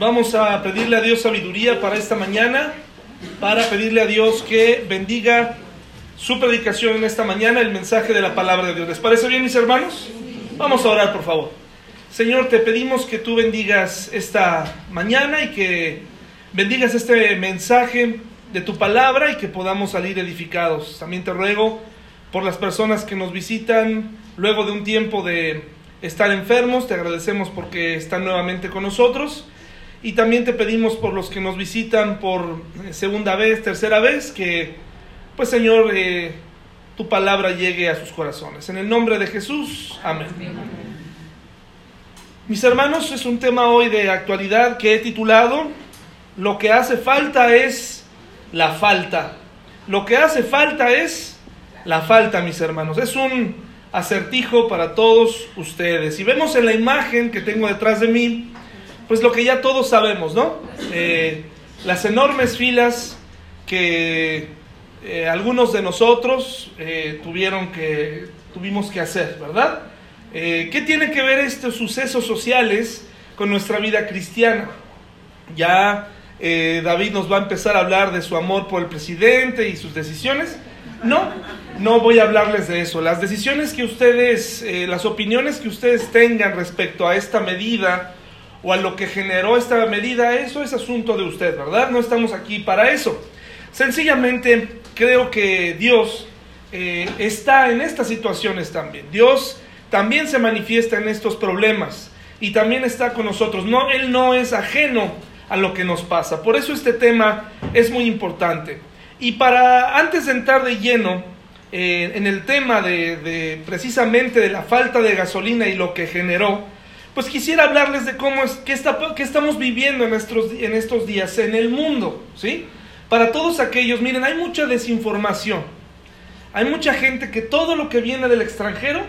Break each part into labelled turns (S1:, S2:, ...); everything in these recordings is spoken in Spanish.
S1: Vamos a pedirle a Dios sabiduría para esta mañana, para pedirle a Dios que bendiga su predicación en esta mañana, el mensaje de la palabra de Dios. ¿Les parece bien, mis hermanos? Vamos a orar, por favor. Señor, te pedimos que tú bendigas esta mañana y que bendigas este mensaje de tu palabra y que podamos salir edificados. También te ruego por las personas que nos visitan luego de un tiempo de estar enfermos, te agradecemos porque están nuevamente con nosotros. Y también te pedimos por los que nos visitan por segunda vez, tercera vez, que pues Señor, eh, tu palabra llegue a sus corazones. En el nombre de Jesús, amén. Mis hermanos, es un tema hoy de actualidad que he titulado Lo que hace falta es la falta. Lo que hace falta es la falta, mis hermanos. Es un acertijo para todos ustedes. Y vemos en la imagen que tengo detrás de mí, pues lo que ya todos sabemos, ¿no? Eh, las enormes filas que eh, algunos de nosotros eh, tuvieron que, tuvimos que hacer, ¿verdad? ¿Qué tiene que ver estos sucesos sociales con nuestra vida cristiana? Ya David nos va a empezar a hablar de su amor por el presidente y sus decisiones. No, no voy a hablarles de eso. Las decisiones que ustedes, las opiniones que ustedes tengan respecto a esta medida, o a lo que generó esta medida, eso es asunto de usted, ¿verdad? No estamos aquí para eso. Sencillamente creo que Dios eh, está en estas situaciones también. Dios también se manifiesta en estos problemas y también está con nosotros. No, Él no es ajeno a lo que nos pasa. Por eso este tema es muy importante. Y para antes de entrar de lleno eh, en el tema de, de precisamente de la falta de gasolina y lo que generó, pues quisiera hablarles de cómo es, qué, está, qué estamos viviendo en, nuestros, en estos días en el mundo, ¿sí? Para todos aquellos, miren, hay mucha desinformación. Hay mucha gente que todo lo que viene del extranjero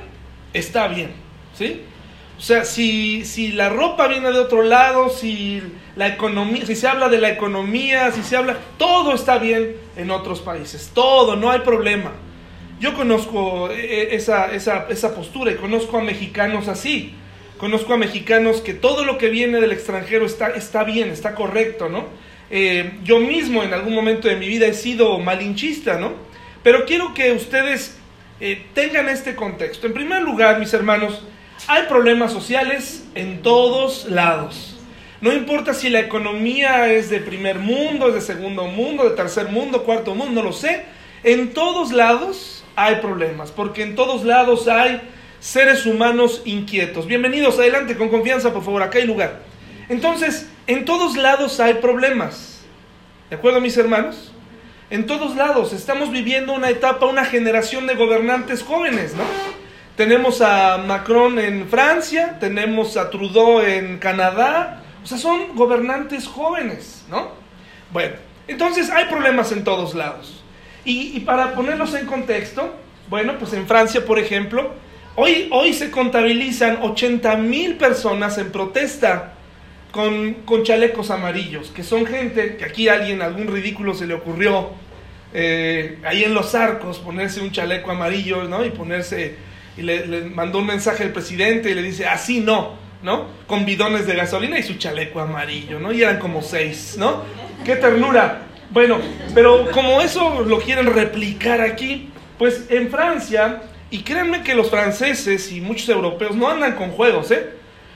S1: está bien, ¿sí? O sea, si, si la ropa viene de otro lado, si la economía, si se habla de la economía, si se habla, todo está bien en otros países, todo, no hay problema. Yo conozco eh, eh, esa, esa, esa postura y conozco a mexicanos así. Conozco a mexicanos que todo lo que viene del extranjero está, está bien, está correcto, ¿no? Eh, yo mismo en algún momento de mi vida he sido malinchista, ¿no? Pero quiero que ustedes eh, tengan este contexto. En primer lugar, mis hermanos, hay problemas sociales en todos lados. No importa si la economía es de primer mundo, es de segundo mundo, de tercer mundo, cuarto mundo, no lo sé. En todos lados hay problemas, porque en todos lados hay seres humanos inquietos. Bienvenidos, adelante con confianza, por favor, acá hay lugar. Entonces, en todos lados hay problemas. ¿De acuerdo, mis hermanos? En todos lados estamos viviendo una etapa, una generación de gobernantes jóvenes, ¿no? Tenemos a Macron en Francia, tenemos a Trudeau en Canadá, o sea, son gobernantes jóvenes, ¿no? Bueno, entonces hay problemas en todos lados. Y, y para ponerlos en contexto, bueno, pues en Francia, por ejemplo, Hoy, hoy se contabilizan 80 mil personas en protesta con, con, chalecos amarillos, que son gente que aquí a alguien, algún ridículo se le ocurrió eh, ahí en los arcos ponerse un chaleco amarillo, ¿no? Y ponerse, y le, mandó un mensaje al presidente y le dice, así no, ¿no? Con bidones de gasolina y su chaleco amarillo, ¿no? Y eran como seis, ¿no? ¡Qué ternura! Bueno, pero como eso lo quieren replicar aquí, pues en Francia y créanme que los franceses y muchos europeos no andan con juegos, ¿eh?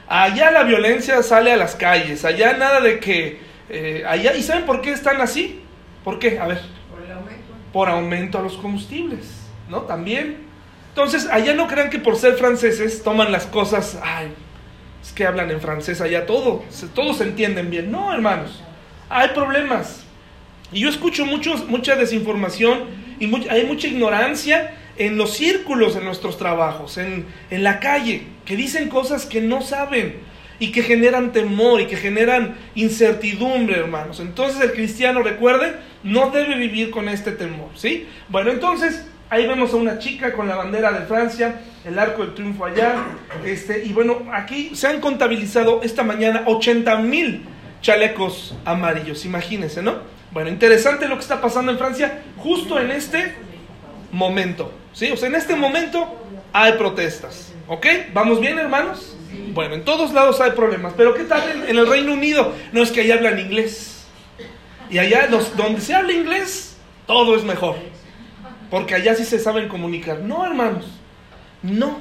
S1: Allá la violencia sale a las calles, allá nada de que... Eh, allá, ¿Y saben por qué están así? ¿Por qué? A ver.
S2: Por el aumento.
S1: Por aumento a los combustibles, ¿no? También. Entonces, allá no crean que por ser franceses toman las cosas... Ay, es que hablan en francés allá todo, todos se entienden bien. No, hermanos, hay problemas. Y yo escucho muchos, mucha desinformación y hay mucha ignorancia en los círculos de nuestros trabajos, en, en, la calle, que dicen cosas que no saben y que generan temor y que generan incertidumbre, hermanos. Entonces el cristiano, recuerden, no debe vivir con este temor, ¿sí? Bueno, entonces ahí vemos a una chica con la bandera de Francia, el arco del triunfo allá, este, y bueno, aquí se han contabilizado esta mañana 80 mil chalecos amarillos, imagínense, ¿no? Bueno, interesante lo que está pasando en Francia justo en este momento. ¿Sí? O sea, en este momento hay protestas. ¿Ok? ¿Vamos bien, hermanos? Bueno, en todos lados hay problemas, pero ¿qué tal en, el Reino Unido? No es que allá hablan inglés. Y allá donde se habla inglés, todo es mejor. Porque allá sí se saben comunicar. No, hermanos. No.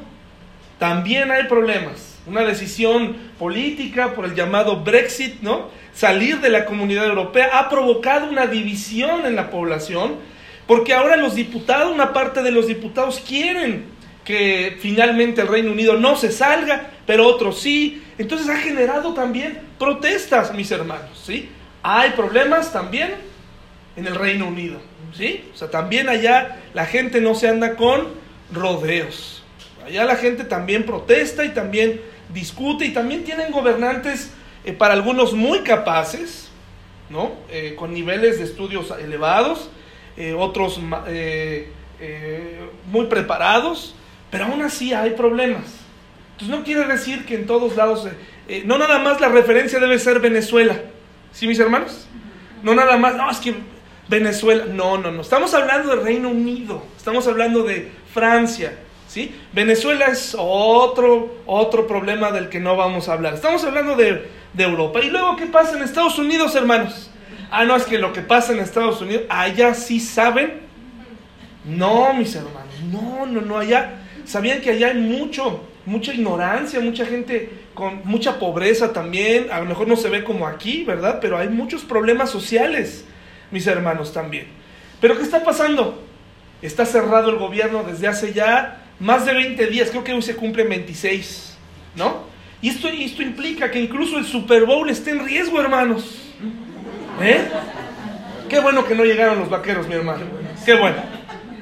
S1: También hay problemas. Una decisión política por el llamado Brexit, ¿no? Salir de la comunidad europea ha provocado una división en la población, porque ahora los diputados, una parte de los diputados quieren que finalmente el Reino Unido no se salga, pero otros sí. Entonces ha generado también protestas, mis hermanos, ¿sí? Hay problemas también en el Reino Unido, ¿sí? O sea, también allá la gente no se anda con rodeos. Allá la gente también protesta y también discute y también tienen gobernantes eh, para algunos muy capaces, ¿no? Eh, con niveles de estudios elevados, eh, otros muy preparados, pero aún así hay problemas. Entonces no quiere decir que en todos lados, eh, eh, no nada más la referencia debe ser Venezuela, ¿sí mis hermanos? No nada más, no, es que Venezuela, no, no, no, estamos hablando de Reino Unido, estamos hablando de Francia, ¿sí? Venezuela es otro, otro problema del que no vamos a hablar, estamos hablando de, de Europa. ¿Y luego qué pasa en Estados Unidos, hermanos? Ah, no, es que lo que pasa en Estados Unidos, allá sí saben. No, mis hermanos, no, no, no, allá ¿Sabían que allá hay mucho, mucha ignorancia, mucha gente con mucha pobreza también? A lo mejor no se ve como aquí, ¿verdad? Pero hay muchos problemas sociales, mis hermanos también. ¿Pero qué está pasando? Está cerrado el gobierno desde hace ya más de 20 días, creo que hoy se cumple 26, ¿no? Y esto, esto implica que incluso el Super Bowl esté en riesgo, hermanos. ¿Eh? Qué bueno que no llegaron los vaqueros, mi hermano. Qué bueno.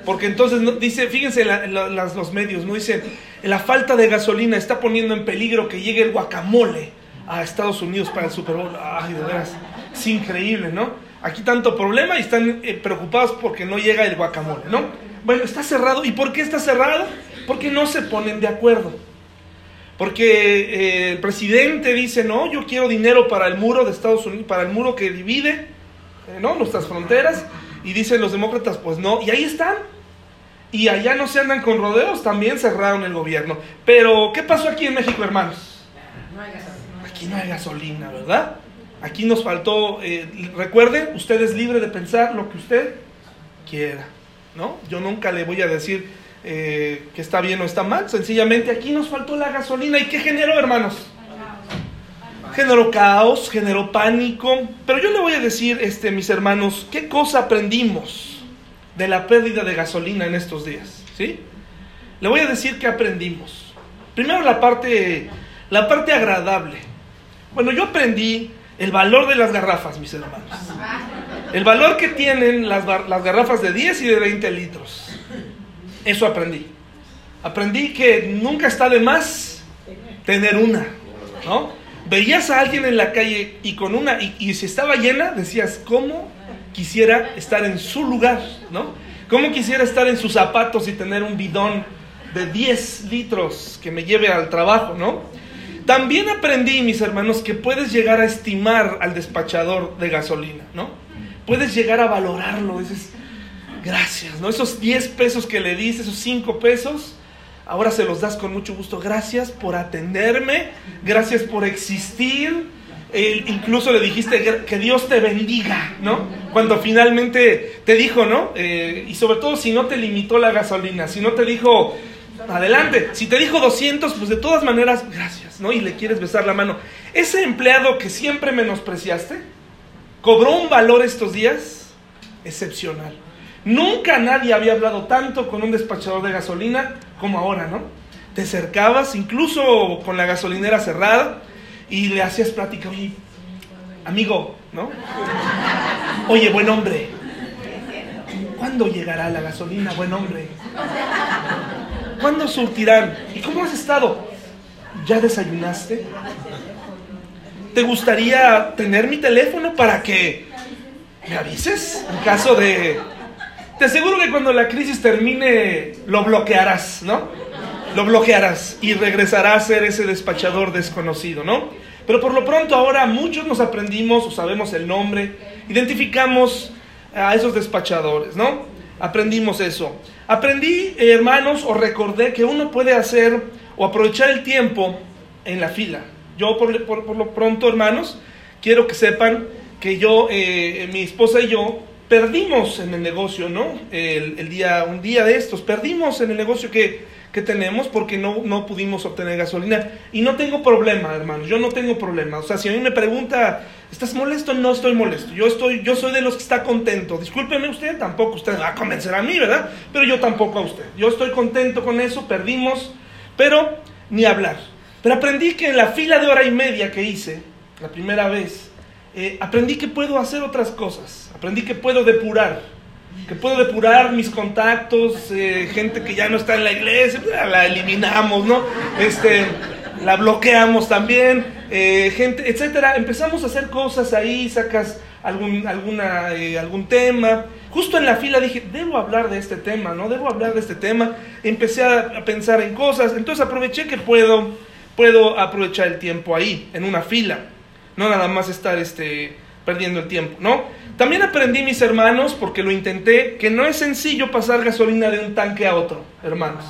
S1: Porque entonces dice, fíjense los medios, no dicen, la falta de gasolina está poniendo en peligro que llegue el guacamole a Estados Unidos para el Super Bowl. Ay, de veras, es increíble, ¿no? Aquí tanto problema y están eh, preocupados porque no llega el guacamole, ¿no? Bueno, está cerrado. ¿Y por qué está cerrado? Porque no se ponen de acuerdo. Porque eh, el presidente dice, no, yo quiero dinero para el muro de Estados Unidos, para el muro que divide, eh, ¿no? Nuestras fronteras. Y dicen los demócratas, pues no. Y ahí están. Y allá no se andan con rodeos, también cerraron el gobierno. Pero, ¿qué pasó aquí en México, hermanos? Aquí no hay gasolina, ¿verdad? Aquí nos faltó, eh, recuerden, usted es libre de pensar lo que usted quiera, ¿no? Yo nunca le voy a decir eh, que está bien o está mal, sencillamente aquí nos faltó la gasolina. ¿Y qué generó, hermanos? Generó caos, generó pánico. Pero yo le voy a decir, este, mis hermanos, ¿qué cosa aprendimos? de la pérdida de gasolina en estos días, ¿sí? Le voy a decir que aprendimos. Primero la parte, la parte agradable. Bueno, yo aprendí el valor de las garrafas, mis hermanos. El valor que tienen las, las garrafas de 10 y de 20 litros. Eso aprendí. Aprendí que nunca está de más tener una, ¿no? Veías a alguien en la calle y con una, y, si estaba llena, decías, ¿cómo quisiera estar en su lugar, ¿no? ¿Cómo quisiera estar en sus zapatos y tener un bidón de 10 litros que me lleve al trabajo, ¿no? También aprendí, mis hermanos, que puedes llegar a estimar al despachador de gasolina, ¿no? Puedes llegar a valorarlo, dices, gracias, ¿no? Esos 10 pesos que le diste, esos 5 pesos, ahora se los das con mucho gusto. Gracias por atenderme, gracias por existir, incluso le dijiste que Dios te bendiga, ¿no? Cuando finalmente te dijo, ¿no? Eh, y sobre todo si no te limitó la gasolina, si no te dijo, adelante, si te dijo 200, pues de todas maneras, gracias, ¿no? Y le quieres besar la mano. Ese empleado que siempre menospreciaste, cobró un valor estos días excepcional. Nunca nadie había hablado tanto con un despachador de gasolina como ahora, ¿no? Te acercabas, incluso con la gasolinera cerrada, y le hacías plática, amigo, ¿no? Oye, buen hombre, ¿cuándo llegará la gasolina, buen hombre? ¿Cuándo surtirán? ¿Y cómo has estado? ¿Ya desayunaste? ¿Te gustaría tener mi teléfono para que me avises en caso de... Te aseguro que cuando la crisis termine lo bloquearás, ¿no? Lo bloquearás y regresará a ser ese despachador desconocido, ¿no? Pero por lo pronto ahora muchos nos aprendimos o sabemos el nombre, identificamos a esos despachadores, ¿no? Aprendimos eso. Aprendí, hermanos, o recordé que uno puede hacer o aprovechar el tiempo en la fila. Yo por, por, por lo pronto, hermanos, quiero que sepan que yo, eh, mi esposa y yo, perdimos en el negocio, ¿no? El, día, un día de estos, perdimos en el negocio que, que tenemos porque no, no pudimos obtener gasolina. Y no tengo problema, hermanos, yo no tengo problema. O sea, si a mí me pregunta, ¿estás molesto? No estoy molesto. Yo, estoy, yo soy de los que está contento. Discúlpeme usted, tampoco usted va a convencer a mí, ¿verdad? Pero yo tampoco a usted. Yo estoy contento con eso, perdimos, pero ni hablar. Pero aprendí que en la fila de hora y media que hice, la primera vez, eh, aprendí que puedo hacer otras cosas. Aprendí que puedo depurar. Que puedo depurar mis contactos, eh, gente que ya no está en la iglesia, la eliminamos, ¿no? Este, la bloqueamos también, eh, gente, etcétera. Empezamos a hacer cosas ahí, sacas algún, alguna, algún tema. Justo en la fila dije, debo hablar de este tema, ¿no? Debo hablar de este tema. Empecé a, a pensar en cosas, entonces aproveché que puedo, puedo aprovechar el tiempo ahí, en una fila. No nada más estar este, perdiendo el tiempo, ¿no? También aprendí, mis hermanos, porque lo intenté, que no es sencillo pasar gasolina de un tanque a otro, hermanos.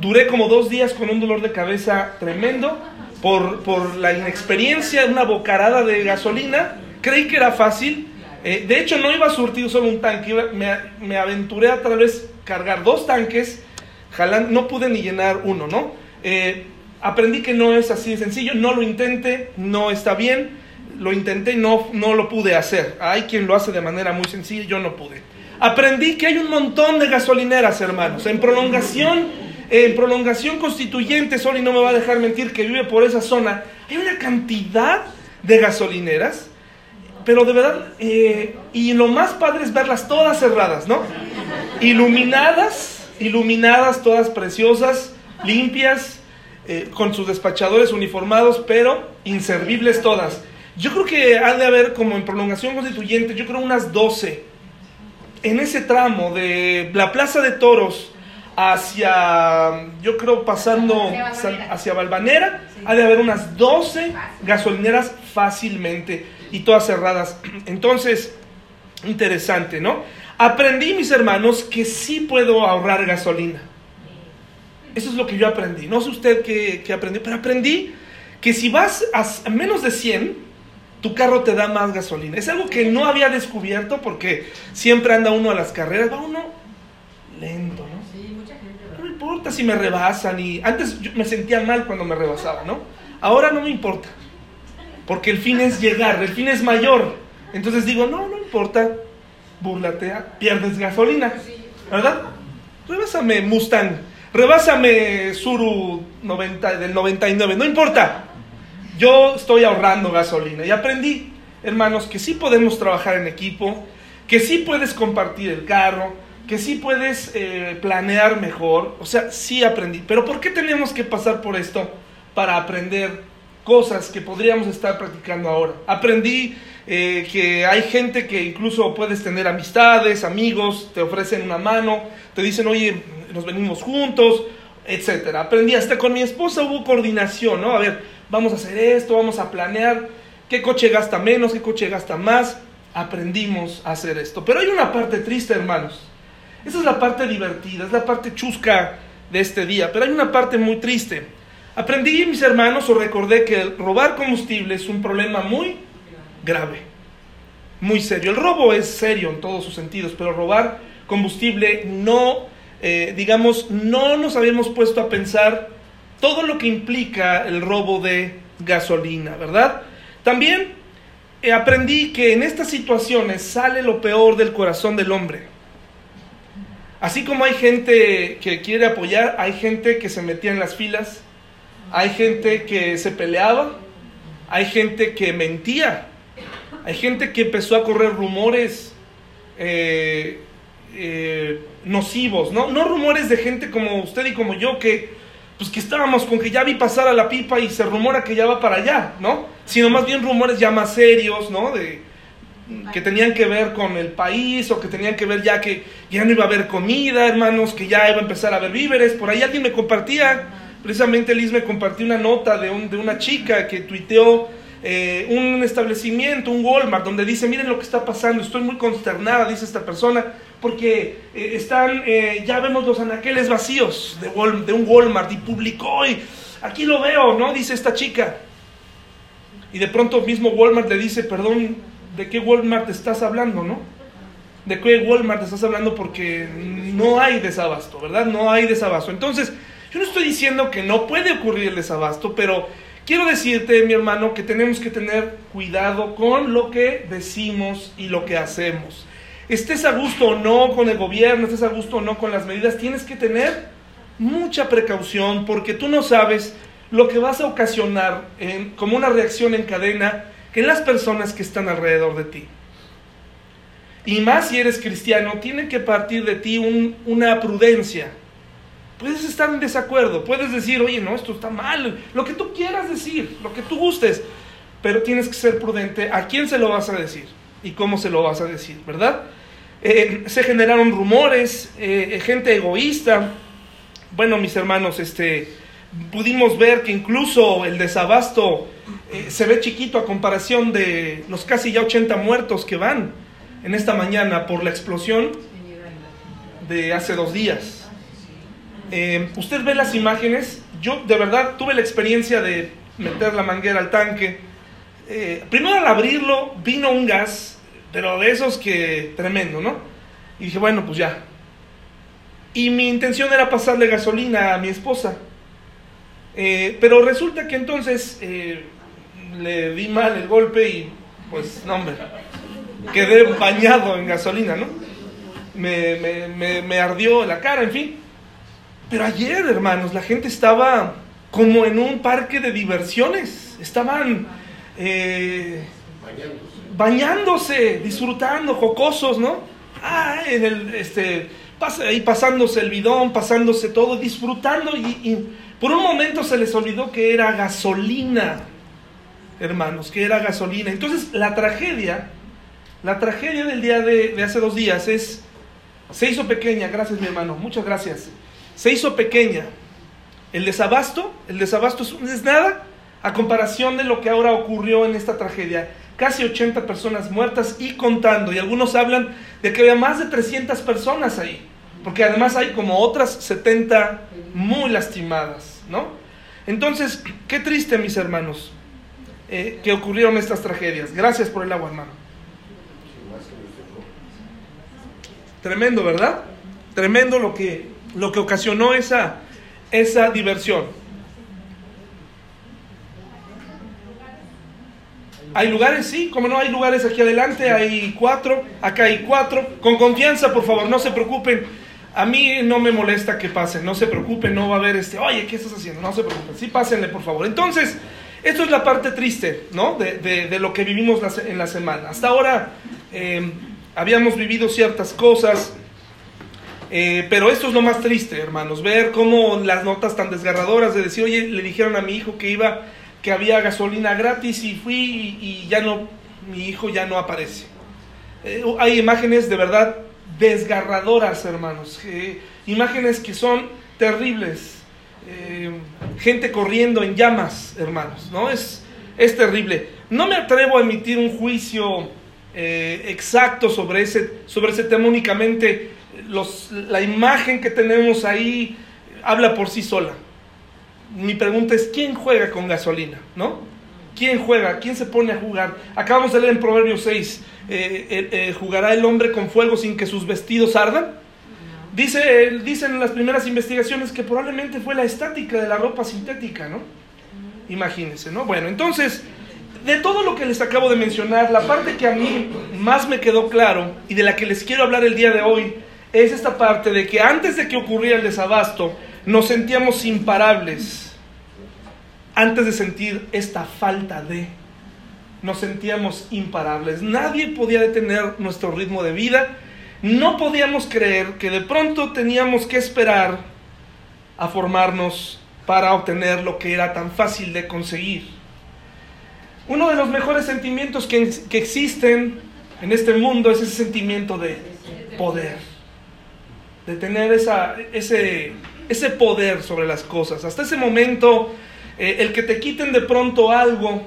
S1: Duré como dos días con un dolor de cabeza tremendo por, por la inexperiencia, una bocarada de gasolina. Creí que era fácil. Eh, de hecho, no iba a surtir solo un tanque, me, me, aventuré a tal vez cargar dos tanques, jalando, no pude ni llenar uno, ¿no? Eh, aprendí que no es así de sencillo, no lo intente, no está bien lo intenté y no, no lo pude hacer. Hay quien lo hace de manera muy sencilla, yo no pude. Aprendí que hay un montón de gasolineras, hermanos. En prolongación, en prolongación constituyente, Soli no me va a dejar mentir que vive por esa zona. Hay una cantidad de gasolineras, pero de verdad, eh, y lo más padre es verlas todas cerradas, ¿no? Iluminadas, iluminadas, todas preciosas, limpias, eh, con sus despachadores uniformados, pero inservibles todas. Yo creo que ha de haber, como en prolongación constituyente, yo creo unas 12. En ese tramo de la Plaza de Toros hacia, yo creo pasando
S2: Hacia Valvanera. Sí.
S1: ha de haber unas 12
S2: Fácil.
S1: gasolineras fácilmente y todas cerradas. Entonces, interesante, ¿no? Aprendí, mis hermanos, que sí puedo ahorrar gasolina. Eso es lo que yo aprendí. No sé usted qué, qué aprendió, pero aprendí que si vas a menos de 100, tu carro te da más gasolina. Es algo que no había descubierto porque siempre anda uno a las carreras, va uno lento, ¿no?
S2: Sí, mucha gente.
S1: No me importa si me rebasan y antes yo me sentía mal cuando me rebasaba, ¿no? Ahora no me importa. Porque el fin es llegar, el fin es mayor. Entonces digo, no, no importa. Búrlate, ah, pierdes gasolina. ¿Verdad? Rebásame Mustang. Rebásame Suru 90, del 99. No importa. Yo estoy ahorrando gasolina. Y aprendí, hermanos, que sí podemos trabajar en equipo, que sí puedes compartir el carro, que sí puedes eh, planear mejor. O sea, sí aprendí. Pero ¿por qué tenemos que pasar por esto para aprender cosas que podríamos estar practicando ahora? Aprendí eh, que hay gente que incluso puedes tener amistades, amigos, te ofrecen una mano, te dicen, oye, nos venimos juntos, etcétera. Aprendí hasta con mi esposa hubo coordinación, ¿no? A ver, vamos a hacer esto, vamos a planear qué coche gasta menos, qué coche gasta más. Aprendimos a hacer esto. Pero hay una parte triste, hermanos. Esa es la parte divertida, es la parte chusca de este día. Pero hay una parte muy triste. Aprendí, mis hermanos, o recordé que robar combustible es un problema muy grave, muy serio. El robo es serio en todos sus sentidos, pero robar combustible no, eh, digamos, no nos habíamos puesto a pensar todo lo que implica el robo de gasolina, ¿verdad? También eh, aprendí que en estas situaciones sale lo peor del corazón del hombre. Así como hay gente que quiere apoyar, hay gente que se metía en las filas, hay gente que se peleaba, hay gente que mentía, hay gente que empezó a correr rumores eh, eh, nocivos, ¿no? No rumores de gente como usted y como yo que, pues que estábamos con que ya vi pasar a la pipa y se rumora que ya va para allá, ¿no? Sino más bien rumores ya más serios, ¿no? De, que tenían que ver con el país o que tenían que ver ya que ya no iba a haber comida, hermanos, que ya iba a empezar a haber víveres. Por ahí alguien me compartía, precisamente Liz me compartió una nota de, un, de una chica que tuiteó eh, un establecimiento, un Walmart, donde dice, miren lo que está pasando, estoy muy consternada, dice esta persona, porque eh, están, eh, ya vemos los anaqueles vacíos de, de un Walmart y publicó aquí lo veo, ¿no? Dice esta chica. Y de pronto mismo Walmart le dice, perdón, ¿de qué Walmart estás hablando, no? ¿De qué Walmart estás hablando? Porque no hay desabasto, ¿verdad? No hay desabasto. Entonces, yo no estoy diciendo que no puede ocurrir el desabasto, pero quiero decirte, mi hermano, que tenemos que tener cuidado con lo que decimos y lo que hacemos. Estés a gusto o no con el gobierno, estés a gusto o no con las medidas, tienes que tener mucha precaución porque tú no sabes lo que vas a ocasionar como una reacción en cadena en las personas que están alrededor de ti. Y más si eres cristiano, tiene que partir de ti una prudencia. Puedes estar en desacuerdo, puedes decir, oye, no, esto está mal, lo que tú quieras decir, lo que tú gustes, pero tienes que ser prudente a quién se lo vas a decir y cómo se lo vas a decir, ¿verdad? Eh, se generaron rumores, eh, gente egoísta. Bueno, mis hermanos, este, pudimos ver que incluso el desabasto eh, se ve chiquito a comparación de los casi ya 80 muertos que van en esta mañana por la explosión de hace dos días. Eh, usted ve las imágenes, yo de verdad tuve la experiencia de meter la manguera al tanque. Eh, primero al abrirlo vino un gas, pero de esos que tremendo, ¿no? Y dije, bueno, pues ya. Y mi intención era pasarle gasolina a mi esposa. pero resulta que entonces le di mal el golpe y pues, no hombre, quedé bañado en gasolina, ¿no? Me, me, ardió la cara, en fin. Pero ayer, hermanos, la gente estaba como en un parque de diversiones. Estaban eh, bañándose, disfrutando, jocosos, ¿no? Ah, en el, este, ahí pasándose el bidón, pasándose todo, disfrutando. Y, por un momento se les olvidó que era gasolina hermanos, que era gasolina. Entonces, la tragedia, la tragedia del día de, hace dos días es, se hizo pequeña, gracias mi hermano, muchas gracias. Se hizo pequeña. El desabasto, el desabasto es, es nada a comparación de lo que ahora ocurrió en esta tragedia. Casi 80 personas muertas y contando. Y algunos hablan de que había más de 300 personas ahí. Porque además hay como otras 70 muy lastimadas, ¿no? Entonces, qué triste, mis hermanos. Eh, que ocurrieron estas tragedias. Gracias por el agua, hermano. Tremendo, ¿verdad? Tremendo lo que, lo que ocasionó esa, esa diversión. Hay lugares, sí, como no hay lugares aquí adelante, hay cuatro, acá hay cuatro. Con confianza, por favor, no se preocupen. A mí no me molesta que pasen, no se preocupen, no va a haber este, oye, ¿qué estás haciendo? No se preocupen, sí pásenle, por favor. Entonces, esto es la parte triste, ¿no? De, lo que vivimos en la semana. Hasta ahora em, habíamos vivido ciertas cosas, eh, pero esto es lo más triste, hermanos. Ver cómo las notas tan desgarradoras de decir, oye, le dijeron a mi hijo que iba, que había gasolina gratis y fui y, ya no, mi hijo ya no aparece. Eh, hay imágenes de verdad desgarradoras, hermanos. imágenes que son terribles eh, gente corriendo en llamas, hermanos, ¿no? Es, es terrible. No me atrevo a emitir un juicio eh, exacto sobre ese, sobre ese tema únicamente. Los, la imagen que tenemos ahí habla por sí sola. Mi pregunta es, ¿quién juega con gasolina? ¿No? ¿Quién juega? ¿Quién se pone a jugar? Acabamos de leer en Proverbios 6, eh, ¿jugará el hombre con fuego sin que sus vestidos ardan? Dice, dicen en las primeras investigaciones que probablemente fue la estática de la ropa sintética, ¿no? Imagínense, ¿no? Bueno, entonces, de todo lo que les acabo de mencionar, la parte que a mí más me quedó claro y de la que les quiero hablar el día de hoy es esta parte de que antes de que ocurriera el desabasto, nos sentíamos imparables. Antes de sentir esta falta de, nos sentíamos imparables. Nadie podía detener nuestro ritmo de vida no podíamos creer que de pronto teníamos que esperar a formarnos para obtener lo que era tan fácil de conseguir. Uno de los mejores sentimientos que, existen en este mundo es ese sentimiento de poder, de tener esa, ese, ese poder sobre las cosas. Hasta ese momento, eh, el que te quiten de pronto algo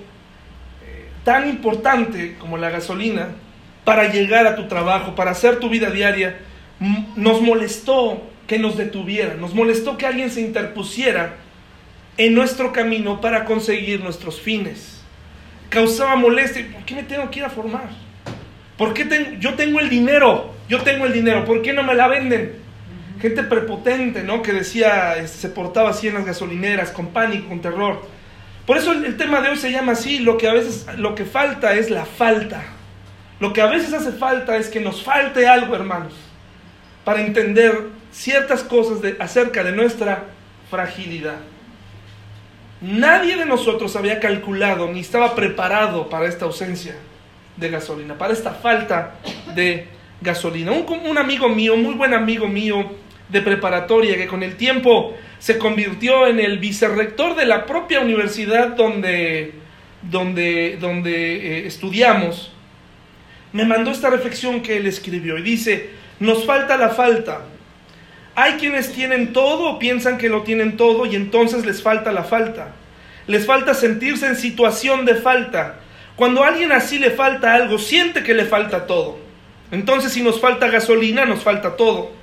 S1: eh, tan importante como la gasolina, para llegar a tu trabajo, para hacer tu vida diaria, nos molestó que nos detuvieran, nos molestó que alguien se interpusiera en nuestro camino para conseguir nuestros fines. Causaba molestia. ¿Por qué me tengo que ir a formar? ¿Por qué yo tengo el dinero? Yo tengo el dinero. ¿Por qué no me la venden? Gente prepotente, ¿no? Que decía, este, se portaba así en las gasolineras, con pánico, con terror. Por eso el, tema de hoy se llama así. Lo que a veces, lo que falta es la falta. Lo que a veces hace falta es que nos falte algo, hermanos, para entender ciertas cosas de, acerca de nuestra fragilidad. Nadie de nosotros había calculado ni estaba preparado para esta ausencia de gasolina, para esta falta de gasolina. Un, amigo mío, muy buen amigo mío de preparatoria, que con el tiempo se convirtió en el vicerrector de la propia universidad donde, donde, donde eh, estudiamos, me mandó esta reflexión que él escribió y dice, nos falta la falta. Hay quienes tienen todo o piensan que lo tienen todo y entonces les falta la falta. Les falta sentirse en situación de falta. Cuando a alguien así le falta algo, siente que le falta todo. Entonces si nos falta gasolina, nos falta todo.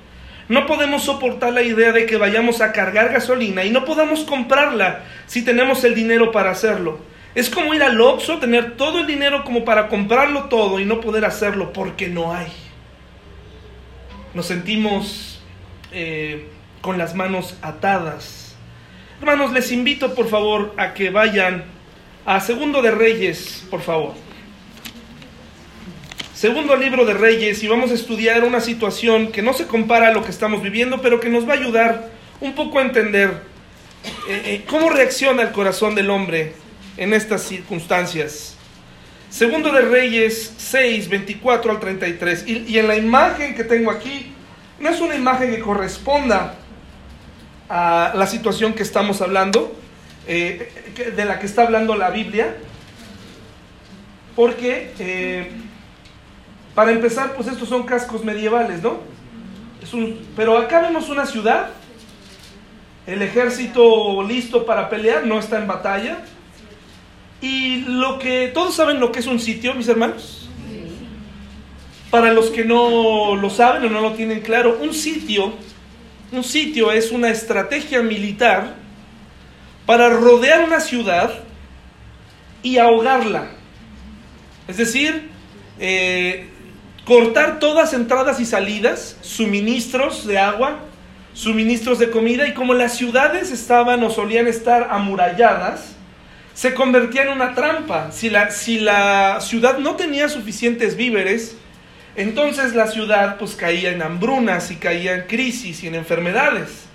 S1: No podemos soportar la idea de que vayamos a cargar gasolina y no podamos comprarla si tenemos el dinero para hacerlo. Es como ir al Oxxo, tener todo el dinero como para comprarlo todo y no poder hacerlo porque no hay. Nos sentimos eh, con las manos atadas. Hermanos, les invito por favor a que vayan a Segundo de Reyes, por favor. Segundo libro de Reyes y vamos a estudiar una situación que no se compara a lo que estamos viviendo, pero que nos va a ayudar un poco a entender eh, eh, cómo reacciona el corazón del hombre en estas circunstancias. Segundo de Reyes 6, 24 al 33. Y, en la imagen que tengo aquí, no es una imagen que corresponda a la situación que estamos hablando, eh, de la que está hablando la Biblia, porque, para empezar, pues estos son cascos medievales, ¿no? Pero acá vemos una ciudad, el ejército listo para pelear, no está en batalla, y lo que todos saben lo que es un sitio, mis hermanos. Para los que no lo saben o no lo tienen claro, un sitio, un sitio es una estrategia militar para rodear una ciudad y ahogarla. Es decir, eh, cortar todas entradas y salidas, suministros de agua, suministros de comida y como las ciudades estaban o solían estar amuralladas, se convertía en una trampa. Si la, si la ciudad no tenía suficientes víveres, entonces la ciudad pues caía en hambrunas y caía en crisis y en enfermedades.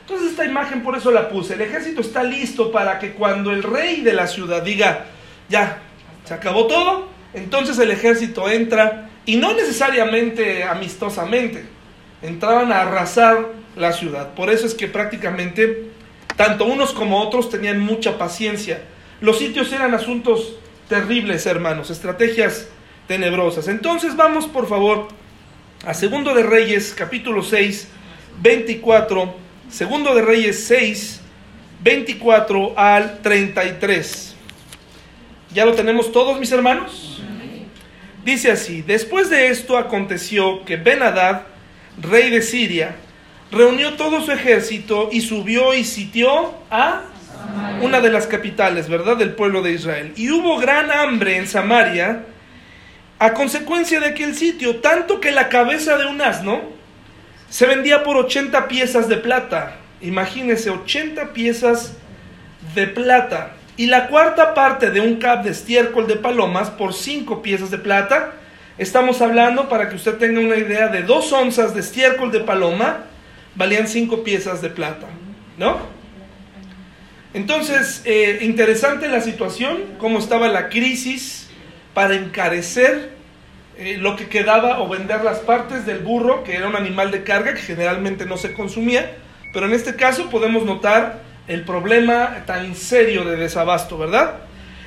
S1: Entonces esta imagen por eso la puse. El ejército está listo para que cuando el rey de la ciudad diga, ya, se acabó todo, entonces el ejército entra y no necesariamente amistosamente, entraban a arrasar la ciudad. Por eso es que prácticamente tanto unos como otros tenían mucha paciencia los sitios eran asuntos terribles, hermanos, estrategias tenebrosas. Entonces vamos, por favor, a Segundo de Reyes, capítulo 6, 24. Segundo de Reyes 6, 24 al 33. ¿Ya lo tenemos todos, mis hermanos? Dice así, después de esto aconteció que Ben-Hadad, rey de Siria, reunió todo su ejército y subió y sitió a una de las capitales, ¿verdad?, del pueblo de Israel. Y hubo gran hambre en Samaria a consecuencia de aquel sitio, tanto que la cabeza de un asno se vendía por 80 piezas de plata. Imagínense, 80 piezas de plata. Y la cuarta parte de un cap de estiércol de palomas por 5 piezas de plata. Estamos hablando, para que usted tenga una idea, de 2 onzas de estiércol de paloma valían 5 piezas de plata. ¿No? Entonces, eh, interesante la situación, cómo estaba la crisis para encarecer eh, lo que quedaba o vender las partes del burro, que era un animal de carga que generalmente no se consumía, pero en este caso podemos notar el problema tan serio de desabasto, ¿verdad?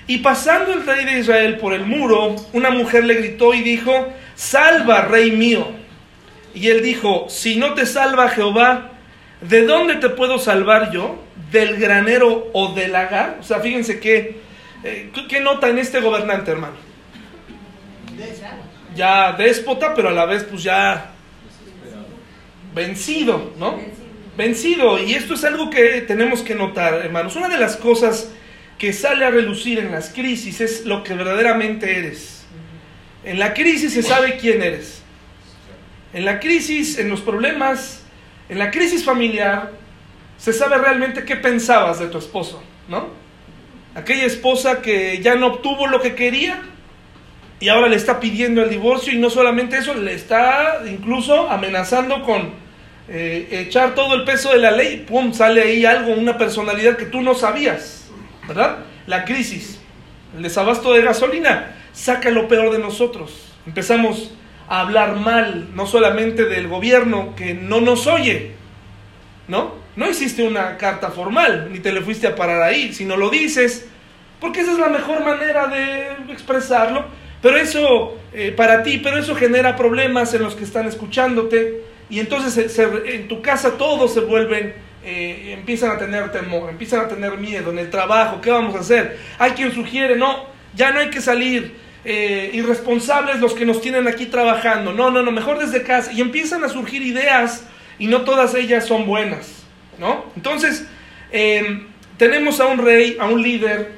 S1: Y pasando el rey de Israel por el muro, una mujer le gritó y dijo, salva, rey mío. Y él dijo, si no te salva Jehová, ¿de dónde te puedo salvar yo? del granero o del lagar. O sea, fíjense que, eh, ¿qué nota en este gobernante, hermano? Ya déspota, pero a la vez pues ya vencido, ¿no? Vencido. Y esto es algo que tenemos que notar, hermanos. Una de las cosas que sale a relucir en las crisis es lo que verdaderamente eres. En la crisis se sabe quién eres. En la crisis, en los problemas, en la crisis familiar, se sabe realmente qué pensabas de tu esposo, ¿no? Aquella esposa que ya no obtuvo lo que quería y ahora le está pidiendo el divorcio y no solamente eso, le está incluso amenazando con eh, echar todo el peso de la ley, ¡pum! sale ahí algo, una personalidad que tú no sabías, ¿verdad? La crisis, el desabasto de gasolina, saca lo peor de nosotros. Empezamos a hablar mal, no solamente del gobierno que no nos oye, ¿no? No hiciste una carta formal, ni te le fuiste a parar ahí, sino lo dices, porque esa es la mejor manera de expresarlo pero eso, eh, para ti, pero eso genera problemas en los que están escuchándote. Y entonces en tu casa todos se vuelven, eh, empiezan a tener temor, empiezan a tener miedo en el trabajo. ¿Qué vamos a hacer? Hay quien sugiere, no, ya no hay que salir. Eh, irresponsables los que nos tienen aquí trabajando. No, no, no, mejor desde casa. Y empiezan a surgir ideas y no todas ellas son buenas. ¿no? Entonces, em, tenemos a un rey, a un líder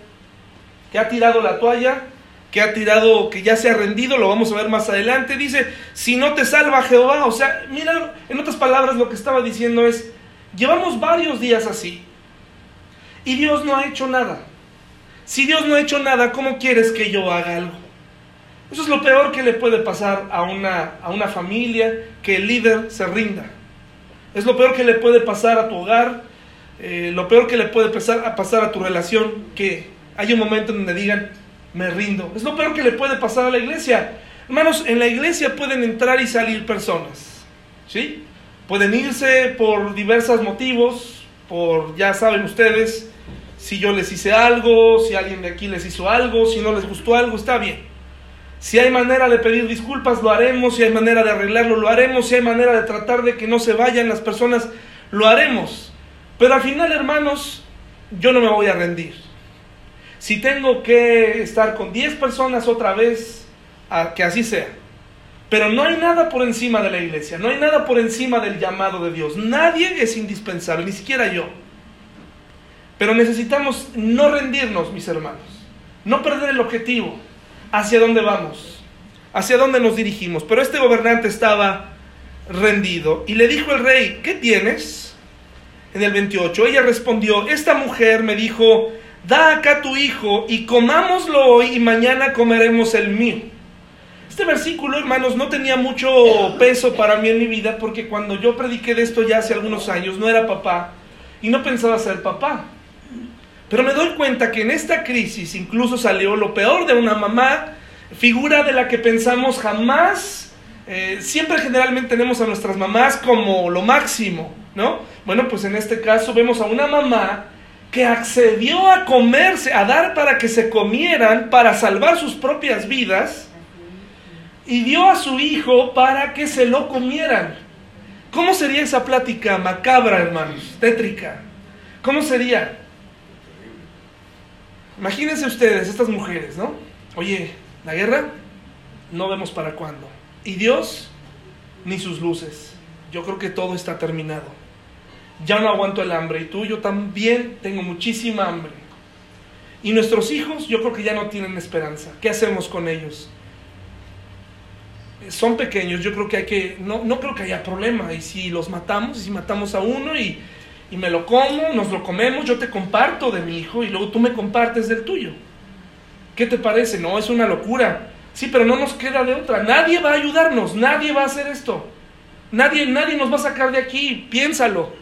S1: que ha tirado la toalla que ha tirado, que ya se ha rendido, lo vamos a ver más adelante, dice, si no te salva Jehová, o sea, mira, en otras palabras lo que estaba diciendo es, llevamos varios días así y Dios no ha hecho nada. Si Dios no ha hecho nada, ¿cómo quieres que yo haga algo? Eso es lo peor que le puede pasar a una, a una familia, que el líder se rinda. Es lo peor que le puede pasar a tu hogar, eh, lo peor que le puede pasar a, pasar a tu relación, que hay un momento en donde digan, me rindo. Es lo peor que le puede pasar a la iglesia. Hermanos, en la iglesia pueden entrar y salir personas. ¿Sí? Pueden irse por diversos motivos, por, ya saben ustedes, si yo les hice algo, si alguien de aquí les hizo algo, si no les gustó algo, está bien. Si hay manera de pedir disculpas, lo haremos. Si hay manera de arreglarlo, lo haremos. Si hay manera de tratar de que no se vayan las personas, lo haremos. Pero al final, hermanos, yo no me voy a rendir si tengo que estar con 10 personas otra vez, que así sea. Pero no hay nada por encima de la iglesia, no hay nada por encima del llamado de Dios. Nadie es indispensable, ni siquiera yo. Pero necesitamos no rendirnos, mis hermanos, no perder el objetivo, hacia dónde vamos, hacia dónde nos dirigimos. Pero este gobernante estaba rendido y le dijo el rey, ¿qué tienes? En el 28, ella respondió, esta mujer me dijo, da acá tu hijo y comámoslo hoy y mañana comeremos el mío. Este versículo, hermanos, no tenía mucho peso para mí en mi vida porque cuando yo prediqué de esto ya hace algunos años, no era papá y no pensaba ser papá. Pero me doy cuenta que en esta crisis incluso salió lo peor de una mamá, figura de la que pensamos jamás. Eh, siempre generalmente tenemos a nuestras mamás como lo máximo, ¿no? Bueno, pues en este caso vemos a una mamá que accedió a comerse, a dar para que se comieran, para salvar sus propias vidas, y dio a su hijo para que se lo comieran. ¿Cómo sería esa plática macabra, hermanos? Tétrica. ¿Cómo sería? Imagínense ustedes, estas mujeres, ¿no? Oye, la guerra no vemos para cuándo. Y Dios, ni sus luces. Yo creo que todo está terminado ya no aguanto el hambre. Y tú, yo también tengo muchísima hambre. Y nuestros hijos, yo creo que ya no tienen esperanza. ¿Qué hacemos con ellos? Son pequeños, yo creo que hay que, no, no creo que haya problema. Y si los matamos, y si matamos a uno y, y me lo como, nos lo comemos, yo te comparto de mi hijo y luego tú me compartes del tuyo. ¿Qué te parece? No, es una locura. Sí, pero no nos queda de otra. Nadie va a ayudarnos, nadie va a hacer esto. Nadie, nadie nos va a sacar de aquí, piénsalo.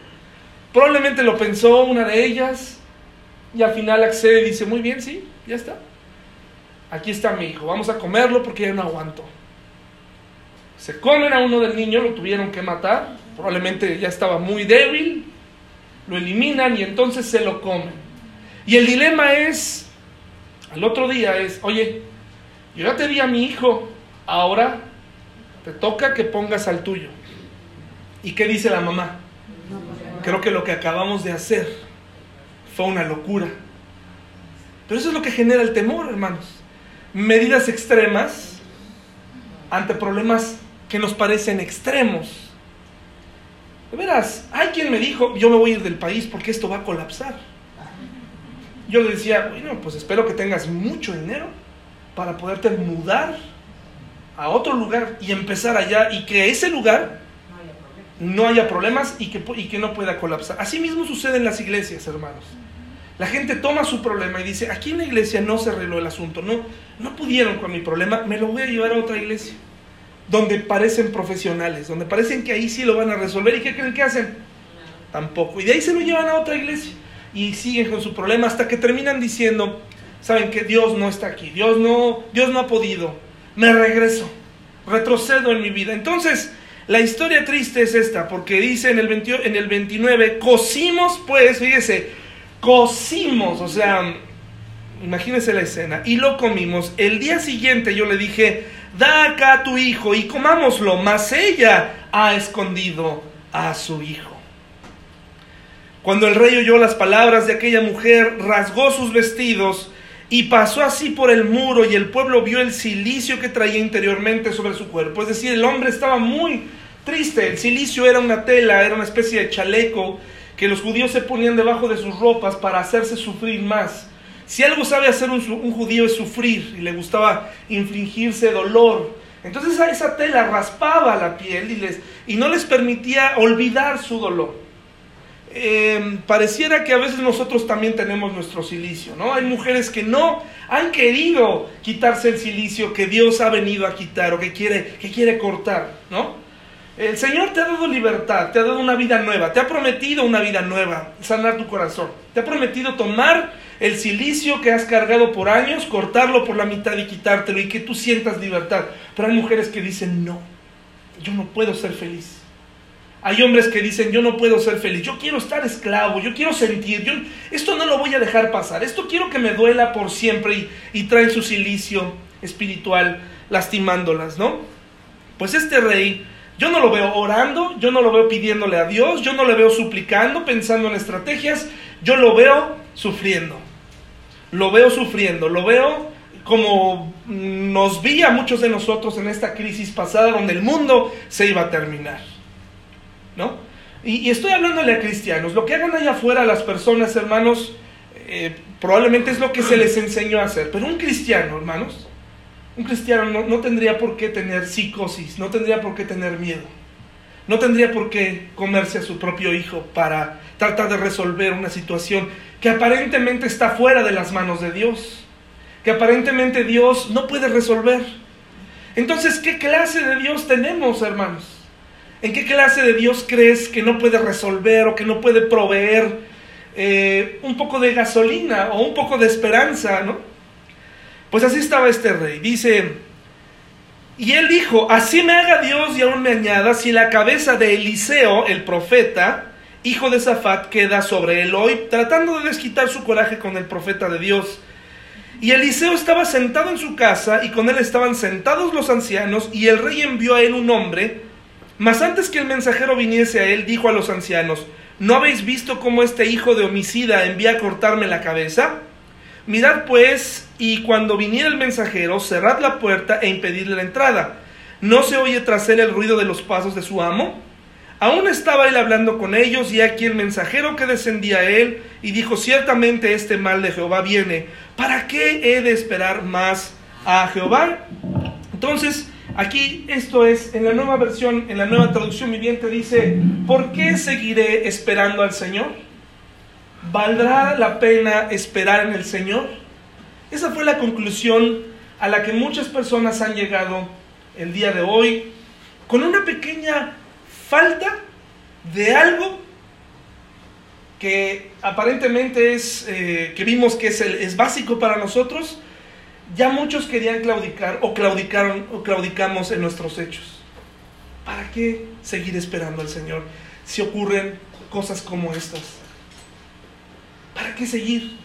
S1: Probablemente lo pensó una de ellas y al final accede y dice, muy bien, sí, ya está. Aquí está mi hijo, vamos a comerlo porque ya no aguanto. Se comen a uno del niño, lo tuvieron que matar, probablemente ya estaba muy débil, lo eliminan y entonces se lo comen. Y el dilema es, al otro día es, oye, yo ya te di a mi hijo, ahora te toca que pongas al tuyo. ¿Y qué dice la mamá? Creo que lo que acabamos de hacer fue una locura. Pero eso es lo que genera el temor, hermanos. Medidas extremas ante problemas que nos parecen extremos. De veras, hay quien me dijo, yo me voy a ir del país porque esto va a colapsar. Yo le decía, bueno, pues espero que tengas mucho dinero para poderte mudar a otro lugar y empezar allá y que ese lugar no haya problemas y que, y que no pueda colapsar. Así mismo sucede en las iglesias, hermanos. La gente toma su problema y dice, aquí en la iglesia no se arregló el asunto, no, no pudieron con mi problema, me lo voy a llevar a otra iglesia donde parecen profesionales, donde parecen que ahí sí lo van a resolver. ¿Y qué creen que hacen? Tampoco. Y de ahí se lo llevan a otra iglesia y siguen con su problema hasta que terminan diciendo, saben que Dios no está aquí, Dios no, Dios no ha podido, me regreso, retrocedo en mi vida. Entonces, la historia triste es esta, porque dice en el, en el 29, cosimos pues, fíjese, cosimos, o sea, imagínense la escena, y lo comimos. El día siguiente yo le dije, da acá a tu hijo y comámoslo, mas ella ha escondido a su hijo. Cuando el rey oyó las palabras de aquella mujer, rasgó sus vestidos y pasó así por el muro y el pueblo vio el silicio que traía interiormente sobre su cuerpo. Es decir, el hombre estaba muy triste. El silicio era una tela, era una especie de chaleco que los judíos se ponían debajo de sus ropas para hacerse sufrir más. Si algo sabe hacer un, judío es sufrir y le gustaba infligirse dolor. Entonces esa tela raspaba la piel y, les, y no les permitía olvidar su dolor. Em, pareciera que a veces nosotros también tenemos nuestro silicio, ¿no? Hay mujeres que no han querido quitarse el silicio que Dios ha venido a quitar o que quiere, que quiere cortar, ¿no? El Señor te ha dado libertad, te ha dado una vida nueva, te ha prometido una vida nueva, sanar tu corazón, te ha prometido tomar el silicio que has cargado por años, cortarlo por la mitad y quitártelo y que tú sientas libertad. Pero hay mujeres que dicen, no, yo no puedo ser feliz. Hay hombres que dicen, yo no puedo ser feliz, yo quiero estar esclavo, yo quiero sentir, yo, esto no lo voy a dejar pasar, esto quiero que me duela por siempre y, traen su silicio espiritual lastimándolas, ¿no? Pues este rey, yo no lo veo orando, yo no lo veo pidiéndole a Dios, yo no le veo suplicando, pensando en estrategias, yo lo veo sufriendo lo veo sufriendo, lo veo como nos vi a muchos de nosotros en esta crisis pasada donde el mundo se iba a terminar. ¿No? Y, estoy hablándole a cristianos. Lo que hagan allá afuera las personas, hermanos, eh, probablemente es lo que se les enseñó a hacer. Pero un cristiano, hermanos, un cristiano no, no tendría por qué tener psicosis, no tendría por qué tener miedo. No tendría por qué comerse a su propio hijo para tratar de resolver una situación que aparentemente está fuera de las manos de Dios, que aparentemente Dios no puede resolver. Entonces, ¿qué clase de Dios tenemos, hermanos? ¿En qué clase de Dios crees que no puede resolver o que no puede proveer eh, un poco de gasolina o un poco de esperanza, ¿no? Pues así estaba este rey. Dice, y él dijo, así me haga Dios y aún me añada si la cabeza de Eliseo, el profeta, hijo de Zafat, queda sobre él hoy, tratando de desquitar su coraje con el profeta de Dios. Y Eliseo estaba sentado en su casa, y con él estaban sentados los ancianos, y el rey envió a él un hombre. Mas antes que el mensajero viniese a él, dijo a los ancianos, ¿no habéis visto cómo este hijo de homicida envía a cortarme la cabeza? Mirad pues, y cuando viniera el mensajero, cerrad la puerta e impedidle la entrada. ¿No se oye tras él el ruido de los pasos de su amo? Aún estaba él hablando con ellos y aquí el mensajero que descendía a él y dijo, ciertamente este mal de Jehová viene. ¿Para qué he de esperar más a Jehová? Entonces, aquí esto es, en la nueva versión, en la nueva traducción viviente dice, ¿por qué seguiré esperando al Señor? ¿Valdrá la pena esperar en el Señor? Esa fue la conclusión a la que muchas personas han llegado el día de hoy, con una pequeña falta de algo que aparentemente es, eh, que vimos que es, es básico para nosotros, ya muchos querían claudicar o claudicaron o claudicamos en nuestros hechos. ¿Para qué seguir esperando al Señor si ocurren cosas como estas? ¿Para qué seguir?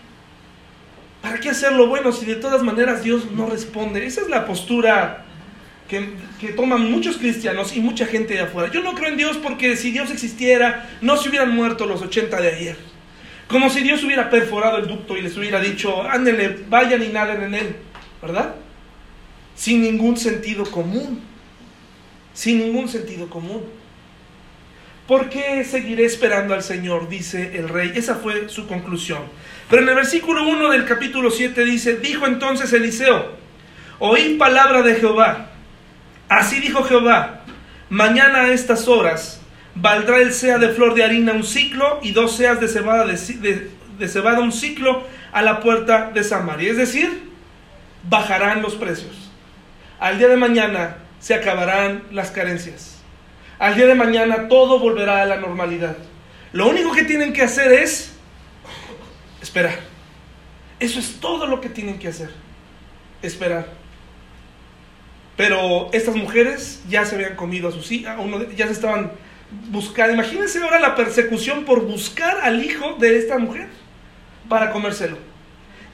S1: ¿Para qué hacer lo bueno si de todas maneras Dios no responde? Esa es la postura que, toman muchos cristianos y mucha gente de afuera. Yo no creo en Dios porque si Dios existiera, no se hubieran muerto los 80 de ayer. Como si Dios hubiera perforado el ducto y les hubiera dicho, ándenle, vayan y naden en él, ¿verdad? Sin ningún sentido común. Sin ningún sentido común. ¿Por qué seguiré esperando al Señor? Dice el rey. Esa fue su conclusión. Pero en el versículo 1 del capítulo 7 dice, dijo entonces Eliseo, oí palabra de Jehová. Así dijo Jehová, mañana a estas horas valdrá el sea de flor de harina un ciclo y dos seas de cebada, de, un ciclo a la puerta de Samaria. Es decir, bajarán los precios. Al día de mañana se acabarán las carencias. Al día de mañana todo volverá a la normalidad. Lo único que tienen que hacer es esperar. Eso es todo lo que tienen que hacer. Esperar. Pero estas mujeres ya se habían comido a sus hijas, ya se estaban buscando. Imagínense ahora la persecución por buscar al hijo de esta mujer para comérselo.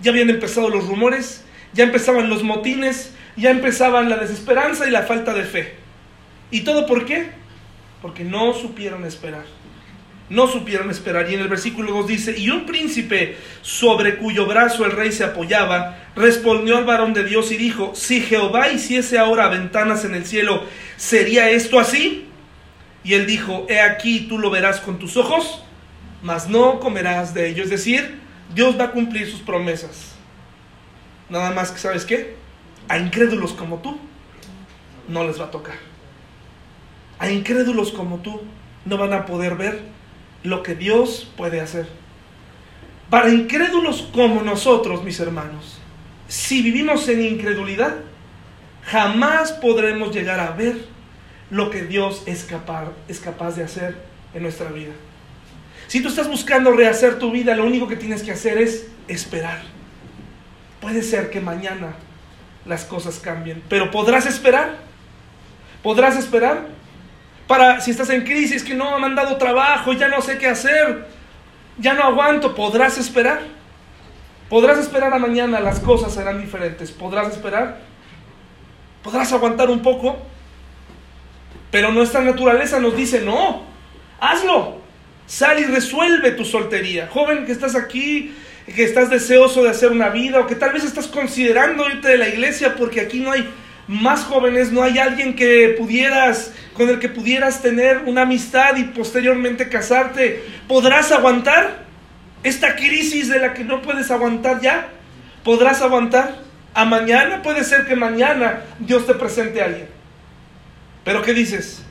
S1: Ya habían empezado los rumores, ya empezaban los motines, ya empezaban la desesperanza y la falta de fe. ¿Y todo por qué? porque no supieron esperar. No supieron esperar. Y en el versículo 2 dice, y un príncipe sobre cuyo brazo el rey se apoyaba, respondió al varón de Dios y dijo, si Jehová hiciese ahora ventanas en el cielo, ¿sería esto así? Y él dijo, he aquí tú lo verás con tus ojos, mas no comerás de ello. Es decir, Dios va a cumplir sus promesas. Nada más que, ¿sabes qué? A incrédulos como tú, no les va a tocar a incrédulos como tú no van a poder ver lo que Dios puede hacer. Para incrédulos como nosotros, mis hermanos, si vivimos en incredulidad, jamás podremos llegar a ver lo que Dios es capaz, es capaz de hacer en nuestra vida. Si tú estás buscando rehacer tu vida, lo único que tienes que hacer es esperar. Puede ser que mañana las cosas cambien, pero ¿podrás esperar? ¿Podrás esperar? para si estás en crisis, que no me han dado trabajo, ya no sé qué hacer, ya no aguanto, podrás esperar. Podrás esperar a mañana, las cosas serán diferentes. Podrás esperar. Podrás aguantar un poco. Pero nuestra naturaleza nos dice, no, hazlo. Sal y resuelve tu soltería. Joven que estás aquí, que estás deseoso de hacer una vida o que tal vez estás considerando irte de la iglesia porque aquí no hay más jóvenes, no hay alguien que pudieras, con el que pudieras tener una amistad y posteriormente casarte. ¿Podrás aguantar esta crisis de la que no puedes aguantar ya? ¿Podrás aguantar? A mañana puede ser que mañana Dios te presente a alguien. Pero ¿qué dices?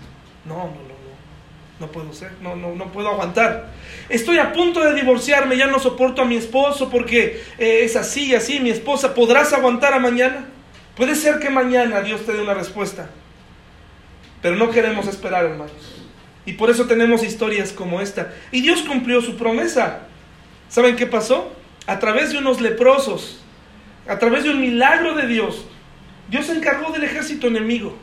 S1: No, no, no, no, no puedo ser, no, no, no puedo aguantar. Estoy a punto de divorciarme, ya no soporto a mi esposo porque eh, es así, así, mi esposa. ¿Podrás aguantar a mañana? Puede ser que mañana Dios te dé una respuesta, pero no queremos esperar, hermanos. Y por eso tenemos historias como esta. Y Dios cumplió su promesa. ¿Saben qué pasó? A través de unos leprosos, a través de un milagro de Dios, Dios se encargó del ejército enemigo.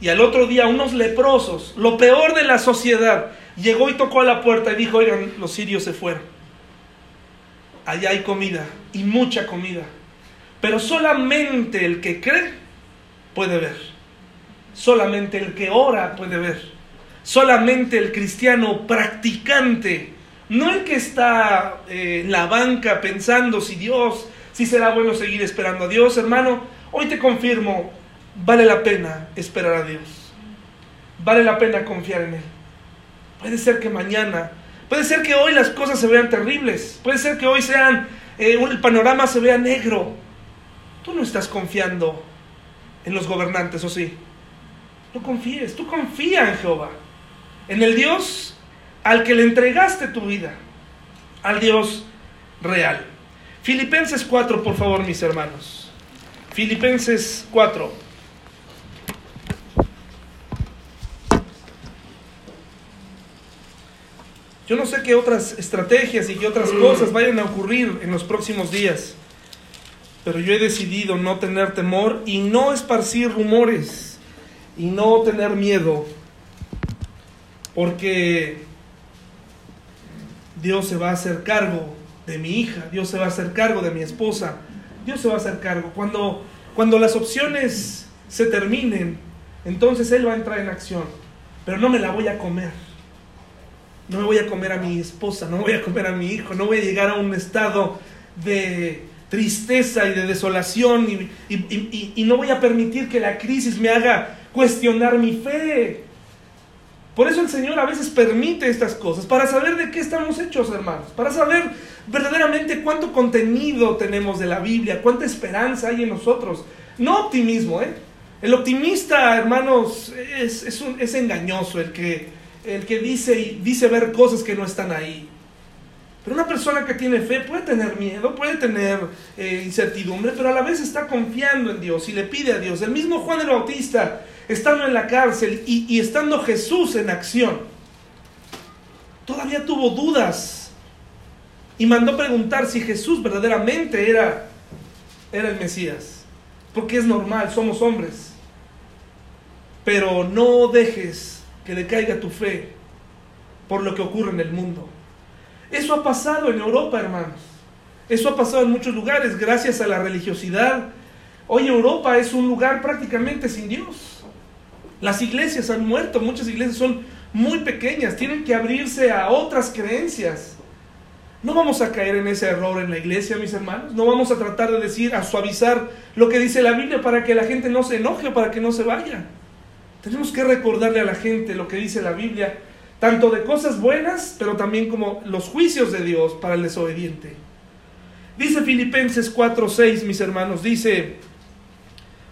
S1: Y al otro día unos leprosos, lo peor de la sociedad, llegó y tocó a la puerta y dijo, oigan, los sirios se fueron. Allá hay comida y mucha comida. Pero solamente el que cree puede ver. Solamente el que ora puede ver. Solamente el cristiano practicante, no el que está eh, en la banca pensando si Dios, si será bueno seguir esperando a Dios, hermano. Hoy te confirmo, vale la pena esperar a Dios. Vale la pena confiar en Él. Puede ser que mañana, puede ser que hoy las cosas se vean terribles, puede ser que hoy sean, eh, el panorama se vea negro, Tú no estás confiando en los gobernantes, ¿o sí? No confíes, tú confía en Jehová, en el Dios al que le entregaste tu vida, al Dios real. Filipenses 4, por favor, mis hermanos. Filipenses 4. Yo no sé qué otras estrategias y qué otras cosas vayan a ocurrir en los próximos días pero yo he decidido no tener temor y no esparcir rumores y no tener miedo, porque Dios se va a hacer cargo de mi hija, Dios se va a hacer cargo de mi esposa, Dios se va a hacer cargo. Cuando, cuando las opciones se terminen, entonces Él va a entrar en acción, pero no me la voy a comer. No me voy a comer a mi esposa, no voy a comer a mi hijo, no voy a llegar a un estado de tristeza y de desolación y, no voy a permitir que la crisis me haga cuestionar mi fe. Por eso el Señor a veces permite estas cosas, para saber de qué estamos hechos, hermanos, para saber verdaderamente cuánto contenido tenemos de la Biblia, cuánta esperanza hay en nosotros. No optimismo, ¿eh? El optimista, hermanos, es, es engañoso, el que, el que dice, dice ver cosas que no están ahí. Pero una persona que tiene fe puede tener miedo, puede tener eh, incertidumbre, pero a la vez está confiando en Dios y le pide a Dios. El mismo Juan el Bautista, estando en la cárcel y, y estando Jesús en acción, todavía tuvo dudas y mandó preguntar si Jesús verdaderamente era, era el Mesías. Porque es normal, somos hombres pero no dejes que le caiga tu fe por lo que ocurre en el mundo. Eso ha pasado en Europa, hermanos. Eso ha pasado en muchos lugares gracias a la religiosidad. Hoy Europa es un lugar prácticamente sin Dios. Las iglesias han muerto, muchas iglesias son muy pequeñas, tienen que abrirse a otras creencias. No vamos a caer en ese error en la iglesia, mis hermanos. No vamos a tratar de decir, a suavizar lo que dice la Biblia para que la gente no se enoje o para que no se vaya. Tenemos que recordarle a la gente lo que dice la Biblia, tanto de cosas buenas, pero también como los juicios de Dios para el desobediente. Dice Filipenses 4:6, mis hermanos, dice,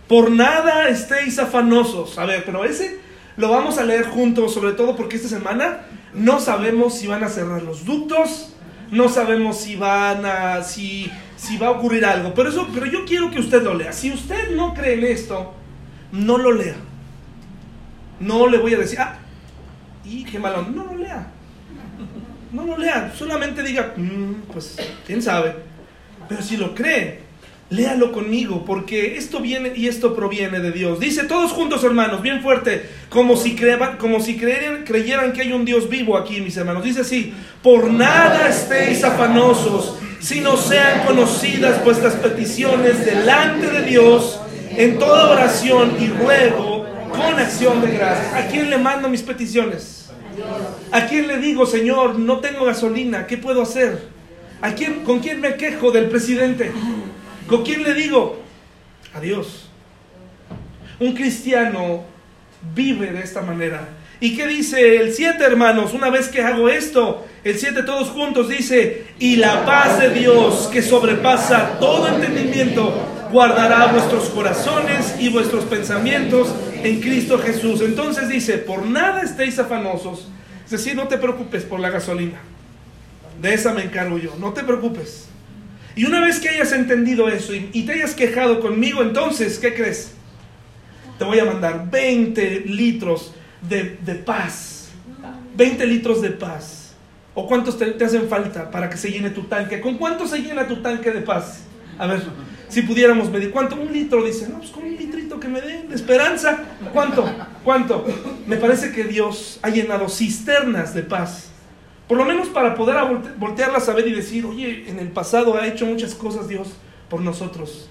S1: por nada estéis afanosos. A ver, pero ese lo vamos a leer juntos, sobre todo porque esta semana no sabemos si van a cerrar los ductos, no sabemos si van a, si, si va a ocurrir algo. Pero eso, pero yo quiero que usted lo lea. Si usted no cree en esto, no lo lea. No le voy a decir, ah, y qué malo, no lo lea. No lo lea, solamente diga, mm, pues, quién sabe. Pero si lo cree, léalo conmigo, porque esto viene y esto proviene de Dios. Dice todos juntos, hermanos, bien fuerte, como si, crean, como si creyeran, creyeran que hay un Dios vivo aquí, mis hermanos. Dice así, por nada estéis afanosos, sino sean conocidas vuestras peticiones delante de Dios en toda oración y ruego con acción de gracias. ¿A quién le mando mis peticiones? ¿A quién le digo, Señor, no tengo gasolina, ¿qué puedo hacer? ¿A quién, ¿Con quién me quejo del presidente? ¿Con quién le digo? A Dios. Un cristiano vive de esta manera. ¿Y qué dice el 7, hermanos? Una vez que hago esto, el 7 todos juntos dice, y la paz de Dios que sobrepasa todo entendimiento, guardará vuestros corazones y vuestros pensamientos en Cristo Jesús. Entonces dice, por nada estéis afanosos. Es decir, no te preocupes por la gasolina. De esa me encargo yo. No te preocupes. Y una vez que hayas entendido eso y, te hayas quejado conmigo, entonces, ¿qué crees? Te voy a mandar 20 litros de, paz. 20 litros de paz. ¿O cuántos te, te hacen falta para que se llene tu tanque? ¿Con cuánto se llena tu tanque de paz? A ver, si pudiéramos medir, ¿cuánto? Un litro, dice, no, pues con un litrito que me den de esperanza. ¿Cuánto? ¿Cuánto? Me parece que Dios ha llenado cisternas de paz. Por lo menos para poder voltearlas a ver y decir, oye, en el pasado ha hecho muchas cosas Dios por nosotros.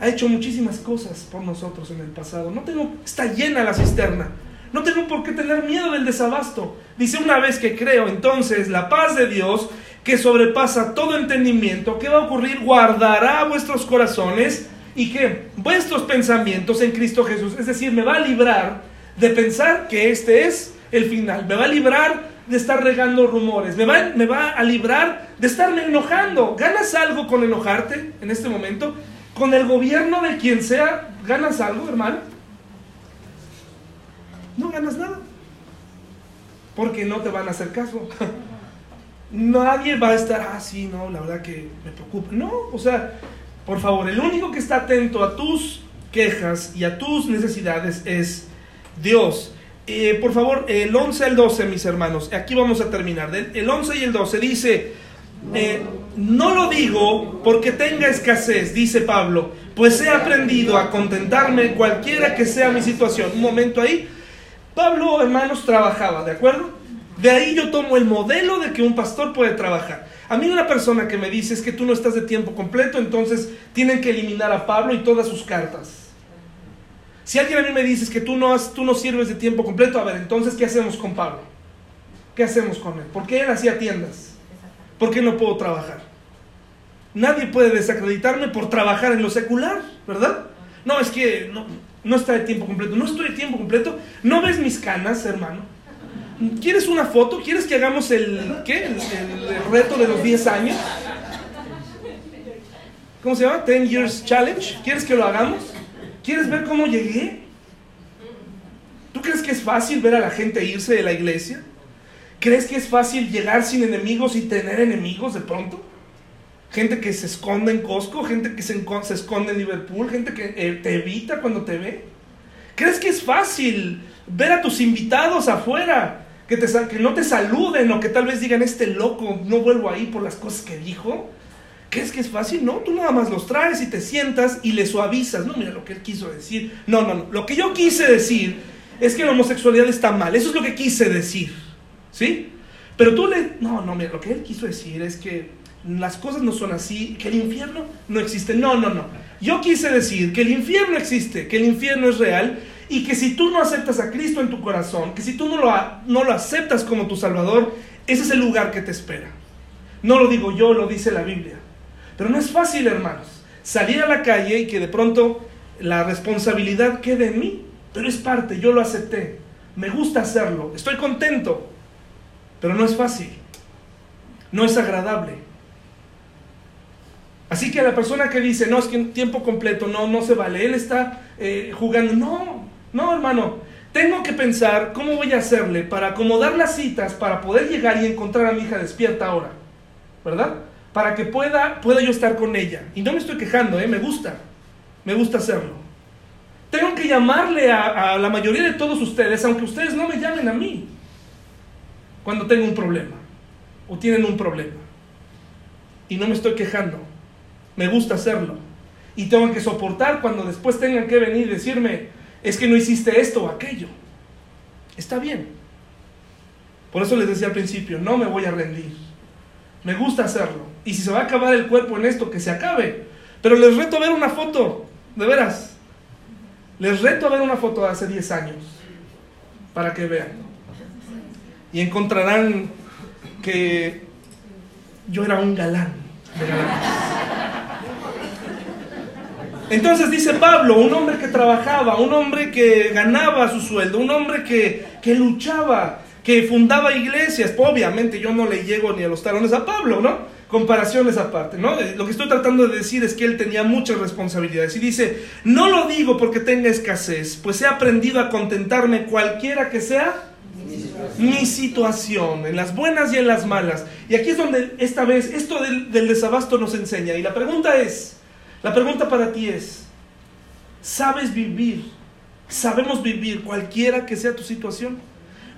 S1: Ha hecho muchísimas cosas por nosotros en el pasado. No tengo, está llena la cisterna. No tengo por qué tener miedo del desabasto. Dice una vez que creo, entonces la paz de Dios que sobrepasa todo entendimiento, ¿qué va a ocurrir? Guardará vuestros corazones y que vuestros pensamientos en Cristo Jesús. Es decir, me va a librar de pensar que este es el final. Me va a librar de estar regando rumores. Me va, me va a librar de estarme enojando. ¿Ganas algo con enojarte en este momento? Con el gobierno de quien sea, ¿ganas algo, hermano? No ganas nada. Porque no te van a hacer caso. nadie va a estar así, ah, no, la verdad que me preocupa. No, o sea, por favor, el único que está atento a tus quejas y a tus necesidades es Dios. Eh, por favor, el 11 al 12, mis hermanos, aquí vamos a terminar. El 11 y el 12 dice, eh, no lo digo porque tenga escasez, dice Pablo, pues he aprendido a contentarme cualquiera que sea mi situación. Un momento ahí, Pablo, hermanos, trabajaba, ¿de acuerdo? De ahí yo tomo el modelo de que un pastor puede trabajar. A mí una persona que me dice es que tú no estás de tiempo completo, entonces tienen que eliminar a Pablo y todas sus cartas. Si alguien a mí me dice que tú no, tú no sirves de tiempo completo, a ver, entonces, ¿qué hacemos con Pablo? ¿Qué hacemos con él? ¿Por qué él hacía tiendas? ¿Por qué no puedo trabajar? Nadie puede desacreditarme por trabajar en lo secular, ¿verdad? No, es que no, no está de tiempo completo. No estoy de tiempo completo. ¿No ves mis canas, hermano? ¿Quieres una foto? ¿Quieres que hagamos el, ¿qué? el, reto de los 10 años? ¿Cómo se llama? 10 Years Challenge. ¿Quieres que lo hagamos? ¿Quieres ver cómo llegué? ¿Tú crees que es fácil ver a la gente irse de la iglesia? ¿Crees que es fácil llegar sin enemigos y tener enemigos de pronto? Gente que se esconde en Costco, gente que se, esconde en Liverpool, gente que eh, te evita cuando te ve. ¿Crees que es fácil ver a tus invitados afuera, que, te, que no te saluden o que tal vez digan, este loco, no vuelvo ahí por las cosas que dijo? ¿Crees que es fácil? No, tú nada más los traes y te sientas y le suavizas. No, mira lo que él quiso decir. No, no, no. Lo que yo quise decir es que la homosexualidad está mal. Eso es lo que quise decir. ¿Sí? Pero tú le... No, no, mira, lo que él quiso decir es que las cosas no son así, que el infierno no existe. No, no, no. Yo quise decir que el infierno existe, que el infierno es real y que si tú no aceptas a Cristo en tu corazón, que si tú no lo, no lo aceptas como tu Salvador, ese es el lugar que te espera. No lo digo yo, lo dice la Biblia. Pero no es fácil, hermanos, salir a la calle y que de pronto la responsabilidad quede en mí. Pero es parte, yo lo acepté. Me gusta hacerlo, estoy contento. Pero no es fácil. No es agradable. Así que a la persona que dice, no, es que en tiempo completo, no, no se vale, él está eh, jugando. No, no, hermano. Tengo que pensar cómo voy a hacerle para acomodar las citas para poder llegar y encontrar a mi hija despierta ahora. ¿Verdad? Para que pueda, pueda yo estar con ella. Y no me estoy quejando, ¿eh? me gusta. Me gusta hacerlo. Tengo que llamarle a, a la mayoría de todos ustedes, aunque ustedes no me llamen a mí, cuando tengo un problema o tienen un problema. Y no me estoy quejando me gusta hacerlo. Y tengo que soportar cuando después tengan que venir y decirme, es que no hiciste esto o aquello. Está bien. Por eso les decía al principio, no me voy a rendir. Me gusta hacerlo. Y si se va a acabar el cuerpo en esto, que se acabe. Pero les reto a ver una foto, de veras. Les reto a ver una foto de hace 10 años, para que vean. Y encontrarán que yo era un galán de entonces dice Pablo, un hombre que trabajaba, un hombre que ganaba su sueldo, un hombre que, que luchaba, que fundaba iglesias. Obviamente yo no le llego ni a los talones a Pablo, ¿no? Comparaciones aparte, ¿no? Lo que estoy tratando de decir es que él tenía muchas responsabilidades. Y dice, no lo digo porque tenga escasez, pues he aprendido a contentarme cualquiera que sea mi situación, en las buenas y en las malas. Y aquí es donde esta vez esto del desabasto nos enseña. Y la pregunta es, la pregunta para ti es, ¿sabes vivir? ¿Sabemos vivir cualquiera que sea tu situación?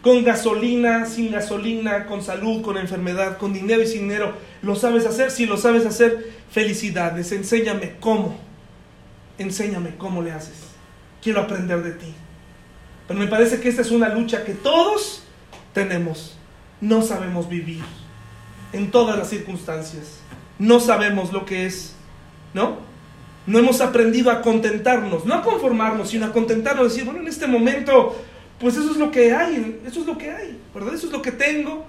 S1: Con gasolina, sin gasolina, con salud, con enfermedad, con dinero y sin dinero. ¿Lo sabes hacer? Si lo sabes hacer, felicidades. Enséñame cómo. Enséñame cómo le haces. Quiero aprender de ti. Pero me parece que esta es una lucha que todos tenemos. No sabemos vivir en todas las circunstancias. No sabemos lo que es, ¿no? No hemos aprendido a contentarnos, no a conformarnos, sino a contentarnos, decir, bueno, en este momento, pues eso es lo que hay, eso es lo que hay, ¿verdad? Eso es lo que tengo,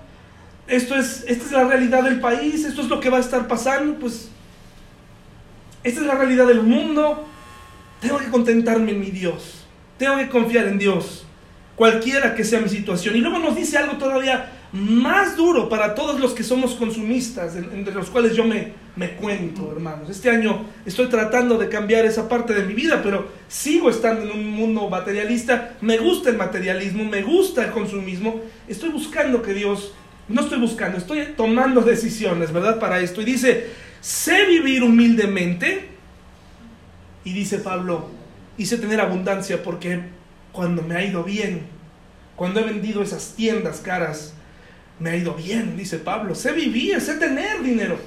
S1: esto es, esta es la realidad del país, esto es lo que va a estar pasando, pues esta es la realidad del mundo, tengo que contentarme en mi Dios, tengo que confiar en Dios, cualquiera que sea mi situación. Y luego nos dice algo todavía más duro para todos los que somos consumistas, entre los cuales yo me, me cuento, hermanos. Este año estoy tratando de cambiar esa parte de mi vida, pero sigo estando en un mundo materialista. Me gusta el materialismo, me gusta el consumismo. Estoy buscando que Dios, no estoy buscando, estoy tomando decisiones, ¿verdad? Para esto. Y dice, sé vivir humildemente. Y dice Pablo, hice tener abundancia porque cuando me ha ido bien, cuando he vendido esas tiendas caras, me ha ido bien, dice Pablo. Sé vivir, sé tener dinero.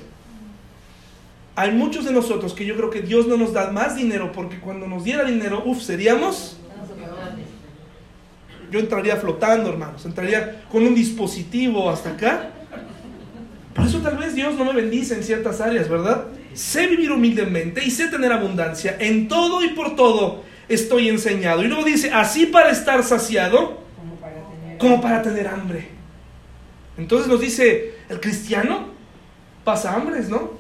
S1: Hay muchos de nosotros que yo creo que Dios no nos da más dinero porque cuando nos diera dinero, uff, seríamos... Yo entraría flotando, hermanos. Entraría con un dispositivo hasta acá. Por eso tal vez Dios no me bendice en ciertas áreas, ¿verdad? Sé vivir humildemente y sé tener abundancia. En todo y por todo estoy enseñado. Y luego dice, así para estar saciado como para tener hambre. Entonces nos dice, el cristiano pasa hambres, ¿no?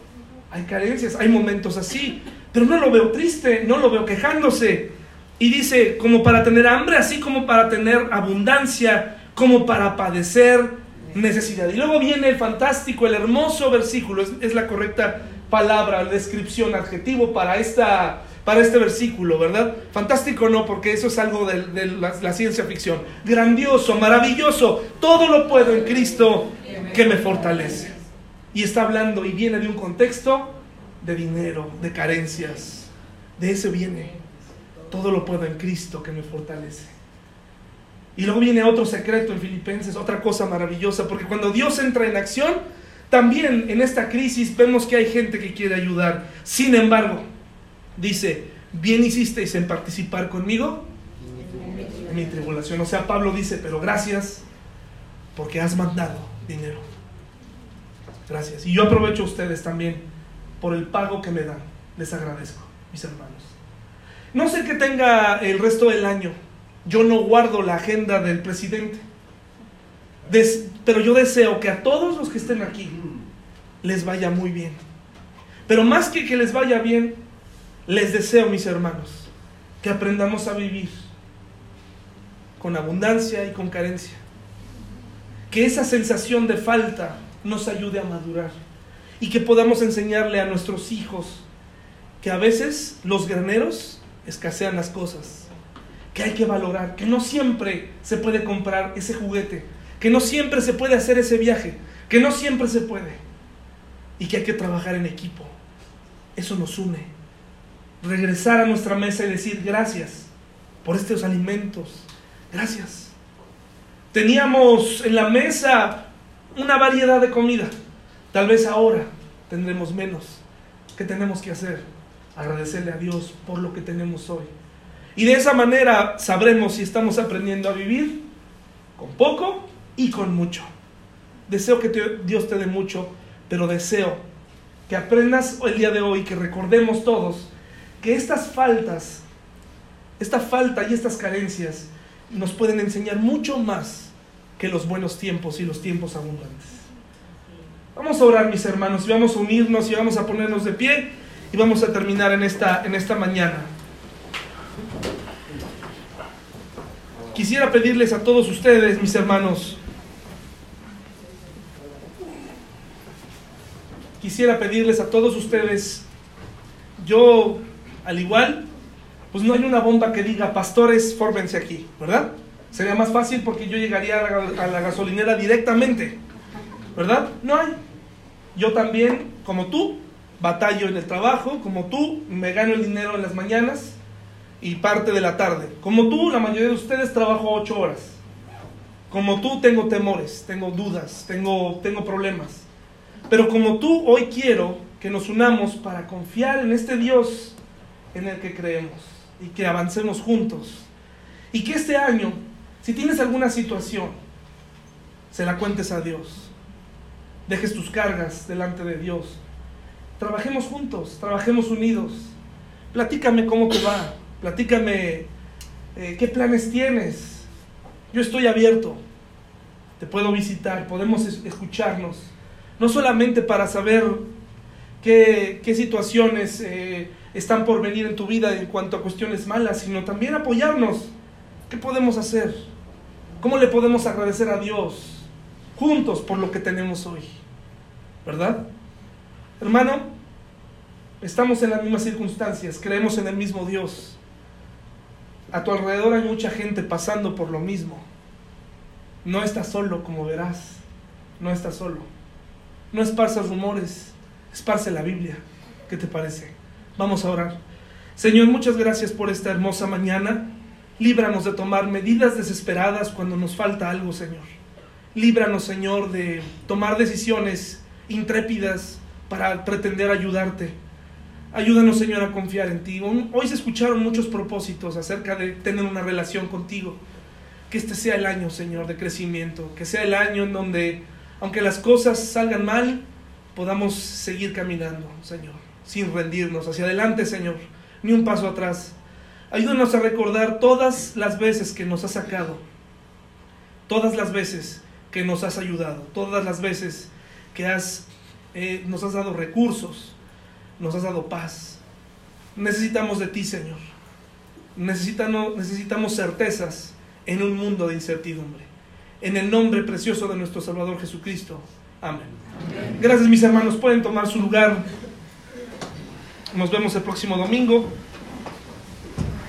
S1: Hay carencias, hay momentos así, pero no lo veo triste, no lo veo quejándose. Y dice, como para tener hambre, así como para tener abundancia, como para padecer necesidad. Y luego viene el fantástico, el hermoso versículo, es, la correcta palabra, descripción, adjetivo para, esta, para este versículo, ¿verdad? Fantástico no, porque eso es algo de, la, la, ciencia ficción. Grandioso, maravilloso, todo lo puedo en Cristo que me fortalece. Y está hablando y viene de un contexto de dinero, de carencias. De eso viene. Todo lo puedo en Cristo que me fortalece. Y luego viene otro secreto en Filipenses, otra cosa maravillosa, porque cuando Dios entra en acción, también en esta crisis vemos que hay gente que quiere ayudar. Sin embargo, dice, bien hicisteis en participar conmigo en mi tribulación. O sea, Pablo dice, pero gracias porque has mandado dinero. Gracias. Y yo aprovecho a ustedes también por el pago que me dan. Les agradezco, mis hermanos. No sé qué tenga el resto del año yo no guardo la agenda del presidente. pero yo deseo que a todos los que estén aquí les vaya muy bien. Pero más que que les vaya bien, les deseo, mis hermanos, que aprendamos a vivir con abundancia y con carencia. Que esa sensación de falta nos ayude a madurar y que podamos enseñarle a nuestros hijos que a veces los graneros escasean las cosas que hay que valorar, que no siempre se puede comprar ese juguete, que no siempre se puede hacer ese viaje, que no siempre se puede y que hay que trabajar en equipo. Eso nos une. Regresar a nuestra mesa y decir gracias por estos alimentos. Gracias. Teníamos en la mesa una variedad de comida. Tal vez ahora tendremos menos. ¿Qué tenemos que hacer? Agradecerle a Dios por lo que tenemos hoy. Y de esa manera sabremos si estamos aprendiendo a vivir con poco y con mucho. Deseo que Dios te dé mucho, pero deseo que aprendas el día de hoy, que recordemos todos que estas faltas, esta falta y estas carencias nos pueden enseñar mucho más que los buenos tiempos y los tiempos abundantes. Vamos a orar, mis hermanos, y vamos a unirnos y vamos a ponernos de pie y vamos a terminar en esta, en esta mañana. Quisiera pedirles a todos ustedes, mis hermanos, quisiera pedirles a todos ustedes, yo, al igual, pues no hay una bomba que diga, pastores, fórmense aquí, ¿verdad? Sería más fácil porque yo llegaría a la, gasolinera directamente, ¿verdad? No hay. Yo también, como tú, batallo en el trabajo, como tú, me gano el dinero en las mañanas, y parte de la tarde. Como tú, la mayoría de ustedes trabajo ocho horas. Como tú, tengo temores, tengo dudas, tengo, tengo problemas. Pero como tú, hoy quiero que nos unamos para confiar en este Dios en el que creemos y que avancemos juntos. Y que este año, si tienes alguna situación, se la cuentes a Dios. Dejes tus cargas delante de Dios. Trabajemos juntos, trabajemos unidos. Platícame cómo te va. Platícame eh, qué planes tienes. Yo estoy abierto. Te puedo visitar, podemos escucharnos. No solamente para saber qué, situaciones eh, están por venir en tu vida en cuanto a cuestiones malas, sino también apoyarnos. ¿Qué podemos hacer? ¿Cómo le podemos agradecer a Dios juntos por lo que tenemos hoy? ¿Verdad? Hermano, estamos en las mismas circunstancias, creemos en el mismo Dios. A tu alrededor hay mucha gente pasando por lo mismo. No estás solo, como verás. No estás solo. No esparzas rumores, esparce la Biblia. ¿Qué te parece? Vamos a orar. Señor, muchas gracias por esta hermosa mañana. Líbranos de tomar medidas desesperadas cuando nos falta algo, Señor. Líbranos, Señor, de tomar decisiones intrépidas para pretender ayudarte. Ayúdanos, Señor, a confiar en ti. Hoy se escucharon muchos propósitos acerca de tener una relación contigo. Que este sea el año, Señor, de crecimiento. Que sea el año en donde, aunque las cosas salgan mal, podamos seguir caminando, Señor, sin rendirnos. Hacia adelante, Señor. Ni un paso atrás. Ayúdanos a recordar todas las veces que nos has sacado. Todas las veces que nos has ayudado. Todas las veces que has, eh, nos has dado recursos nos has dado paz. Necesitamos de ti, Señor. Necesitamos, necesitamos certezas en un mundo de incertidumbre. en el nombre precioso de nuestro Salvador Jesucristo. Amén. Gracias mis hermanos, pueden tomar su lugar. Nos vemos el próximo domingo.